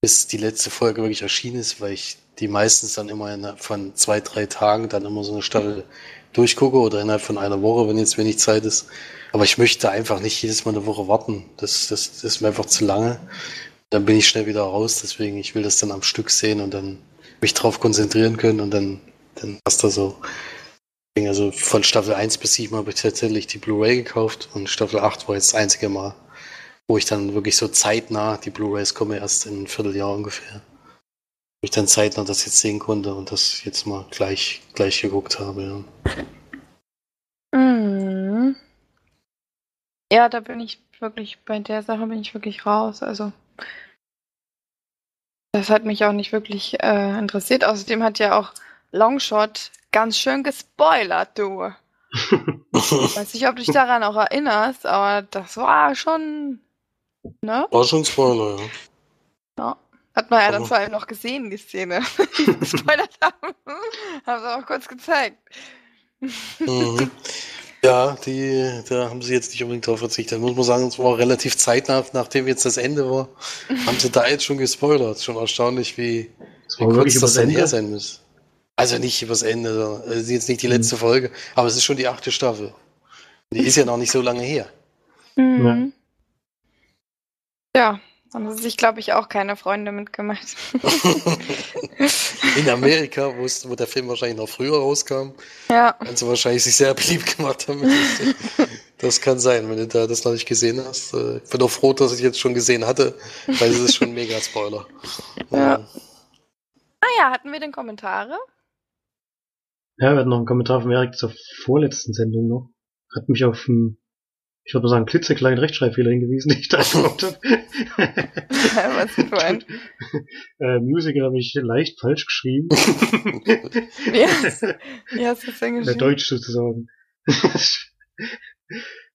bis die letzte Folge wirklich erschienen ist, weil ich die meistens dann immer von zwei, drei Tagen dann immer so eine Staffel durchgucke oder innerhalb von einer Woche, wenn jetzt wenig Zeit ist. Aber ich möchte einfach nicht jedes Mal eine Woche warten. Das, das, das ist mir einfach zu lange. Dann bin ich schnell wieder raus. Deswegen, ich will das dann am Stück sehen und dann mich drauf konzentrieren können und dann, dann passt das so. Also von Staffel 1 bis 7 habe ich tatsächlich die Blu-ray gekauft und Staffel 8 war jetzt das einzige Mal, wo ich dann wirklich so zeitnah, die Blu-rays kommen erst in ein Vierteljahr ungefähr, ich dann zeitnah das jetzt sehen konnte und das jetzt mal gleich, gleich geguckt habe. Ja. Mm. ja, da bin ich wirklich, bei der Sache bin ich wirklich raus. Also das hat mich auch nicht wirklich äh, interessiert. Außerdem hat ja auch Longshot ganz schön gespoilert, du. Weiß nicht, ob du dich daran auch erinnerst, aber das war schon. Ne? War schon Spoiler, ja. Ja. Hat man ja dann vor allem noch gesehen, die Szene, die sie gespoilert haben. haben sie auch kurz gezeigt. Mhm. Ja, die, da haben sie jetzt nicht unbedingt darauf verzichtet. Muss man sagen, es war relativ zeitnah, nachdem jetzt das Ende war, haben sie da jetzt schon gespoilert. Schon erstaunlich, wie, wie kurz das denn her sein muss. Also nicht übers Ende, das ist jetzt nicht die mhm. letzte mhm. Folge, aber es ist schon die achte Staffel. Die ist ja noch nicht so lange her. Mhm. Ja, sie sich, glaube ich, auch keine Freunde mitgemacht. In Amerika, wo der Film wahrscheinlich noch früher rauskam, ja. haben sie wahrscheinlich sich sehr beliebt gemacht damit. Das kann sein, wenn du da das noch nicht gesehen hast. Äh, ich bin auch froh, dass ich jetzt schon gesehen hatte, weil es ist schon ein mega Spoiler. Ja. Naja, ah hatten wir denn Kommentare? Ja, wir hatten noch einen Kommentar von Erik zur vorletzten Sendung noch. Hat mich auf ein ich würde mal sagen, klitzekleinen Rechtschreibfehler hingewiesen, den ich da gemacht habe. Was du meinst? äh, Musical habe ich leicht falsch geschrieben. wie, hast, wie hast du es denn geschrieben? Deutsch sozusagen.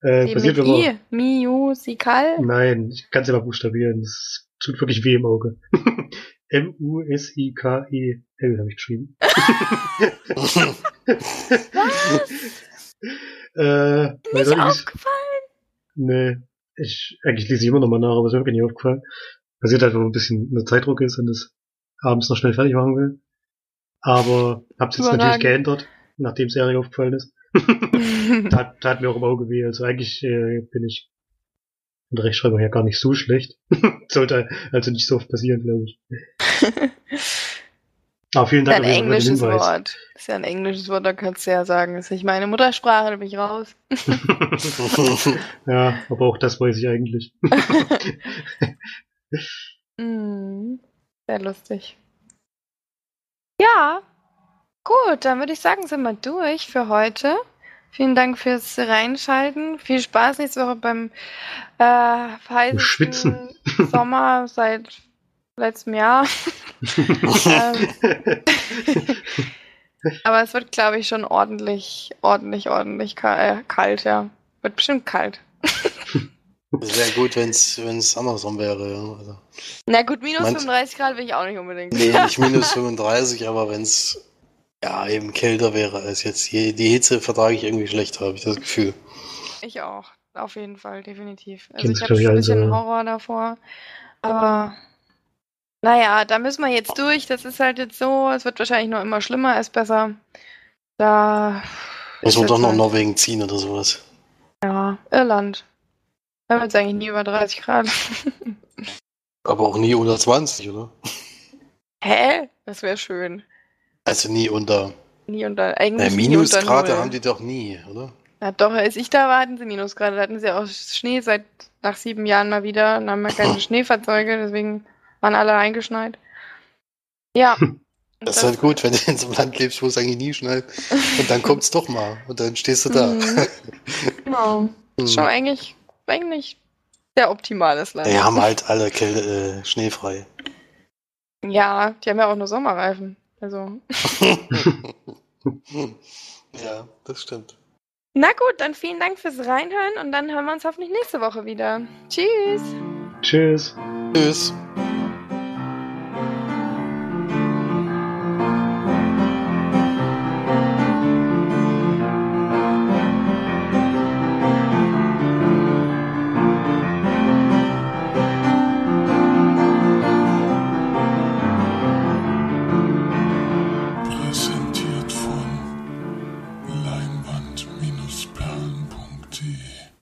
Äh, Wie passiert mit. I. Musical. Nein, ich kann es ja mal buchstabieren. Das tut wirklich weh im Auge. M-U-S-I-K-E-L habe ich geschrieben. äh, weil Nicht irgendwie- aufgefallen. Nee, ich, eigentlich lese ich immer noch mal nach, aber es ist mir nicht aufgefallen. Passiert halt, wenn man ein bisschen unter Zeitdruck ist und es abends noch schnell fertig machen will. Aber hab's jetzt natürlich geändert, nachdem es Erik aufgefallen ist. tat, tat mir auch im Auge weh. Also eigentlich äh, bin ich von der Rechtschreibung her gar nicht so schlecht. Sollte also nicht so oft passieren, glaube ich. Aber vielen Das Dank ist ein englisches. Wort. Das ist ja ein englisches Wort, da kannst du ja sagen, das ist nicht meine Muttersprache, da bin ich raus. ja, aber auch das weiß ich eigentlich. Mhm. Sehr lustig. Ja, gut, dann würde ich sagen, sind wir durch für heute. Vielen Dank fürs Reinschalten. Viel Spaß nächste Woche beim äh, heißesten Schwitzen. Sommer seit letztem Jahr. ähm, aber es wird, glaube ich, schon ordentlich, ordentlich, ordentlich äh, kalt, ja. Wird bestimmt kalt. Es wäre gut, wenn es andersrum wäre. ja. Also, Na gut, minus Meinst- 35 Grad will ich auch nicht unbedingt. nee, nicht minus 35, aber wenn es ja eben kälter wäre als jetzt. Die, die Hitze vertrage ich irgendwie schlechter, habe ich das Gefühl. Ich auch, auf jeden Fall, definitiv. Also Kennen's, ich habe schon ein bisschen so. Horror davor. Aber naja, da müssen wir jetzt durch. Das ist halt jetzt so. Es wird wahrscheinlich noch immer schlimmer, ist besser. Da. Muss man doch noch halt- Norwegen ziehen oder sowas. Ja, Irland. Da wird es eigentlich nie über 30 Grad. Aber auch nie unter 20, oder? Hä? Das wäre schön. Also nie unter. Nie unter. Eigentlich unter Minusgrade Null. haben die doch nie, oder? Ja, doch, als ich da war, hatten sie Minusgrade. Da hatten sie auch Schnee seit nach sieben Jahren mal wieder. Dann haben wir keine Schneefahrzeuge, deswegen waren alle eingeschneit. Ja. Und Das ist halt gut, wenn du in so einem Land lebst, wo es eigentlich nie schneit. Und dann kommt's doch mal. Und dann stehst du da. Mhm. Genau. Ist schon Hm. eigentlich, eigentlich sehr optimales Land. Die haben halt alle Kälte, äh, schneefrei. Ja, die haben ja auch nur Sommerreifen. Also. ja, das stimmt. Na gut, dann vielen Dank fürs Reinhören und dann hören wir uns hoffentlich nächste Woche wieder. Tschüss. Tschüss. Tschüss.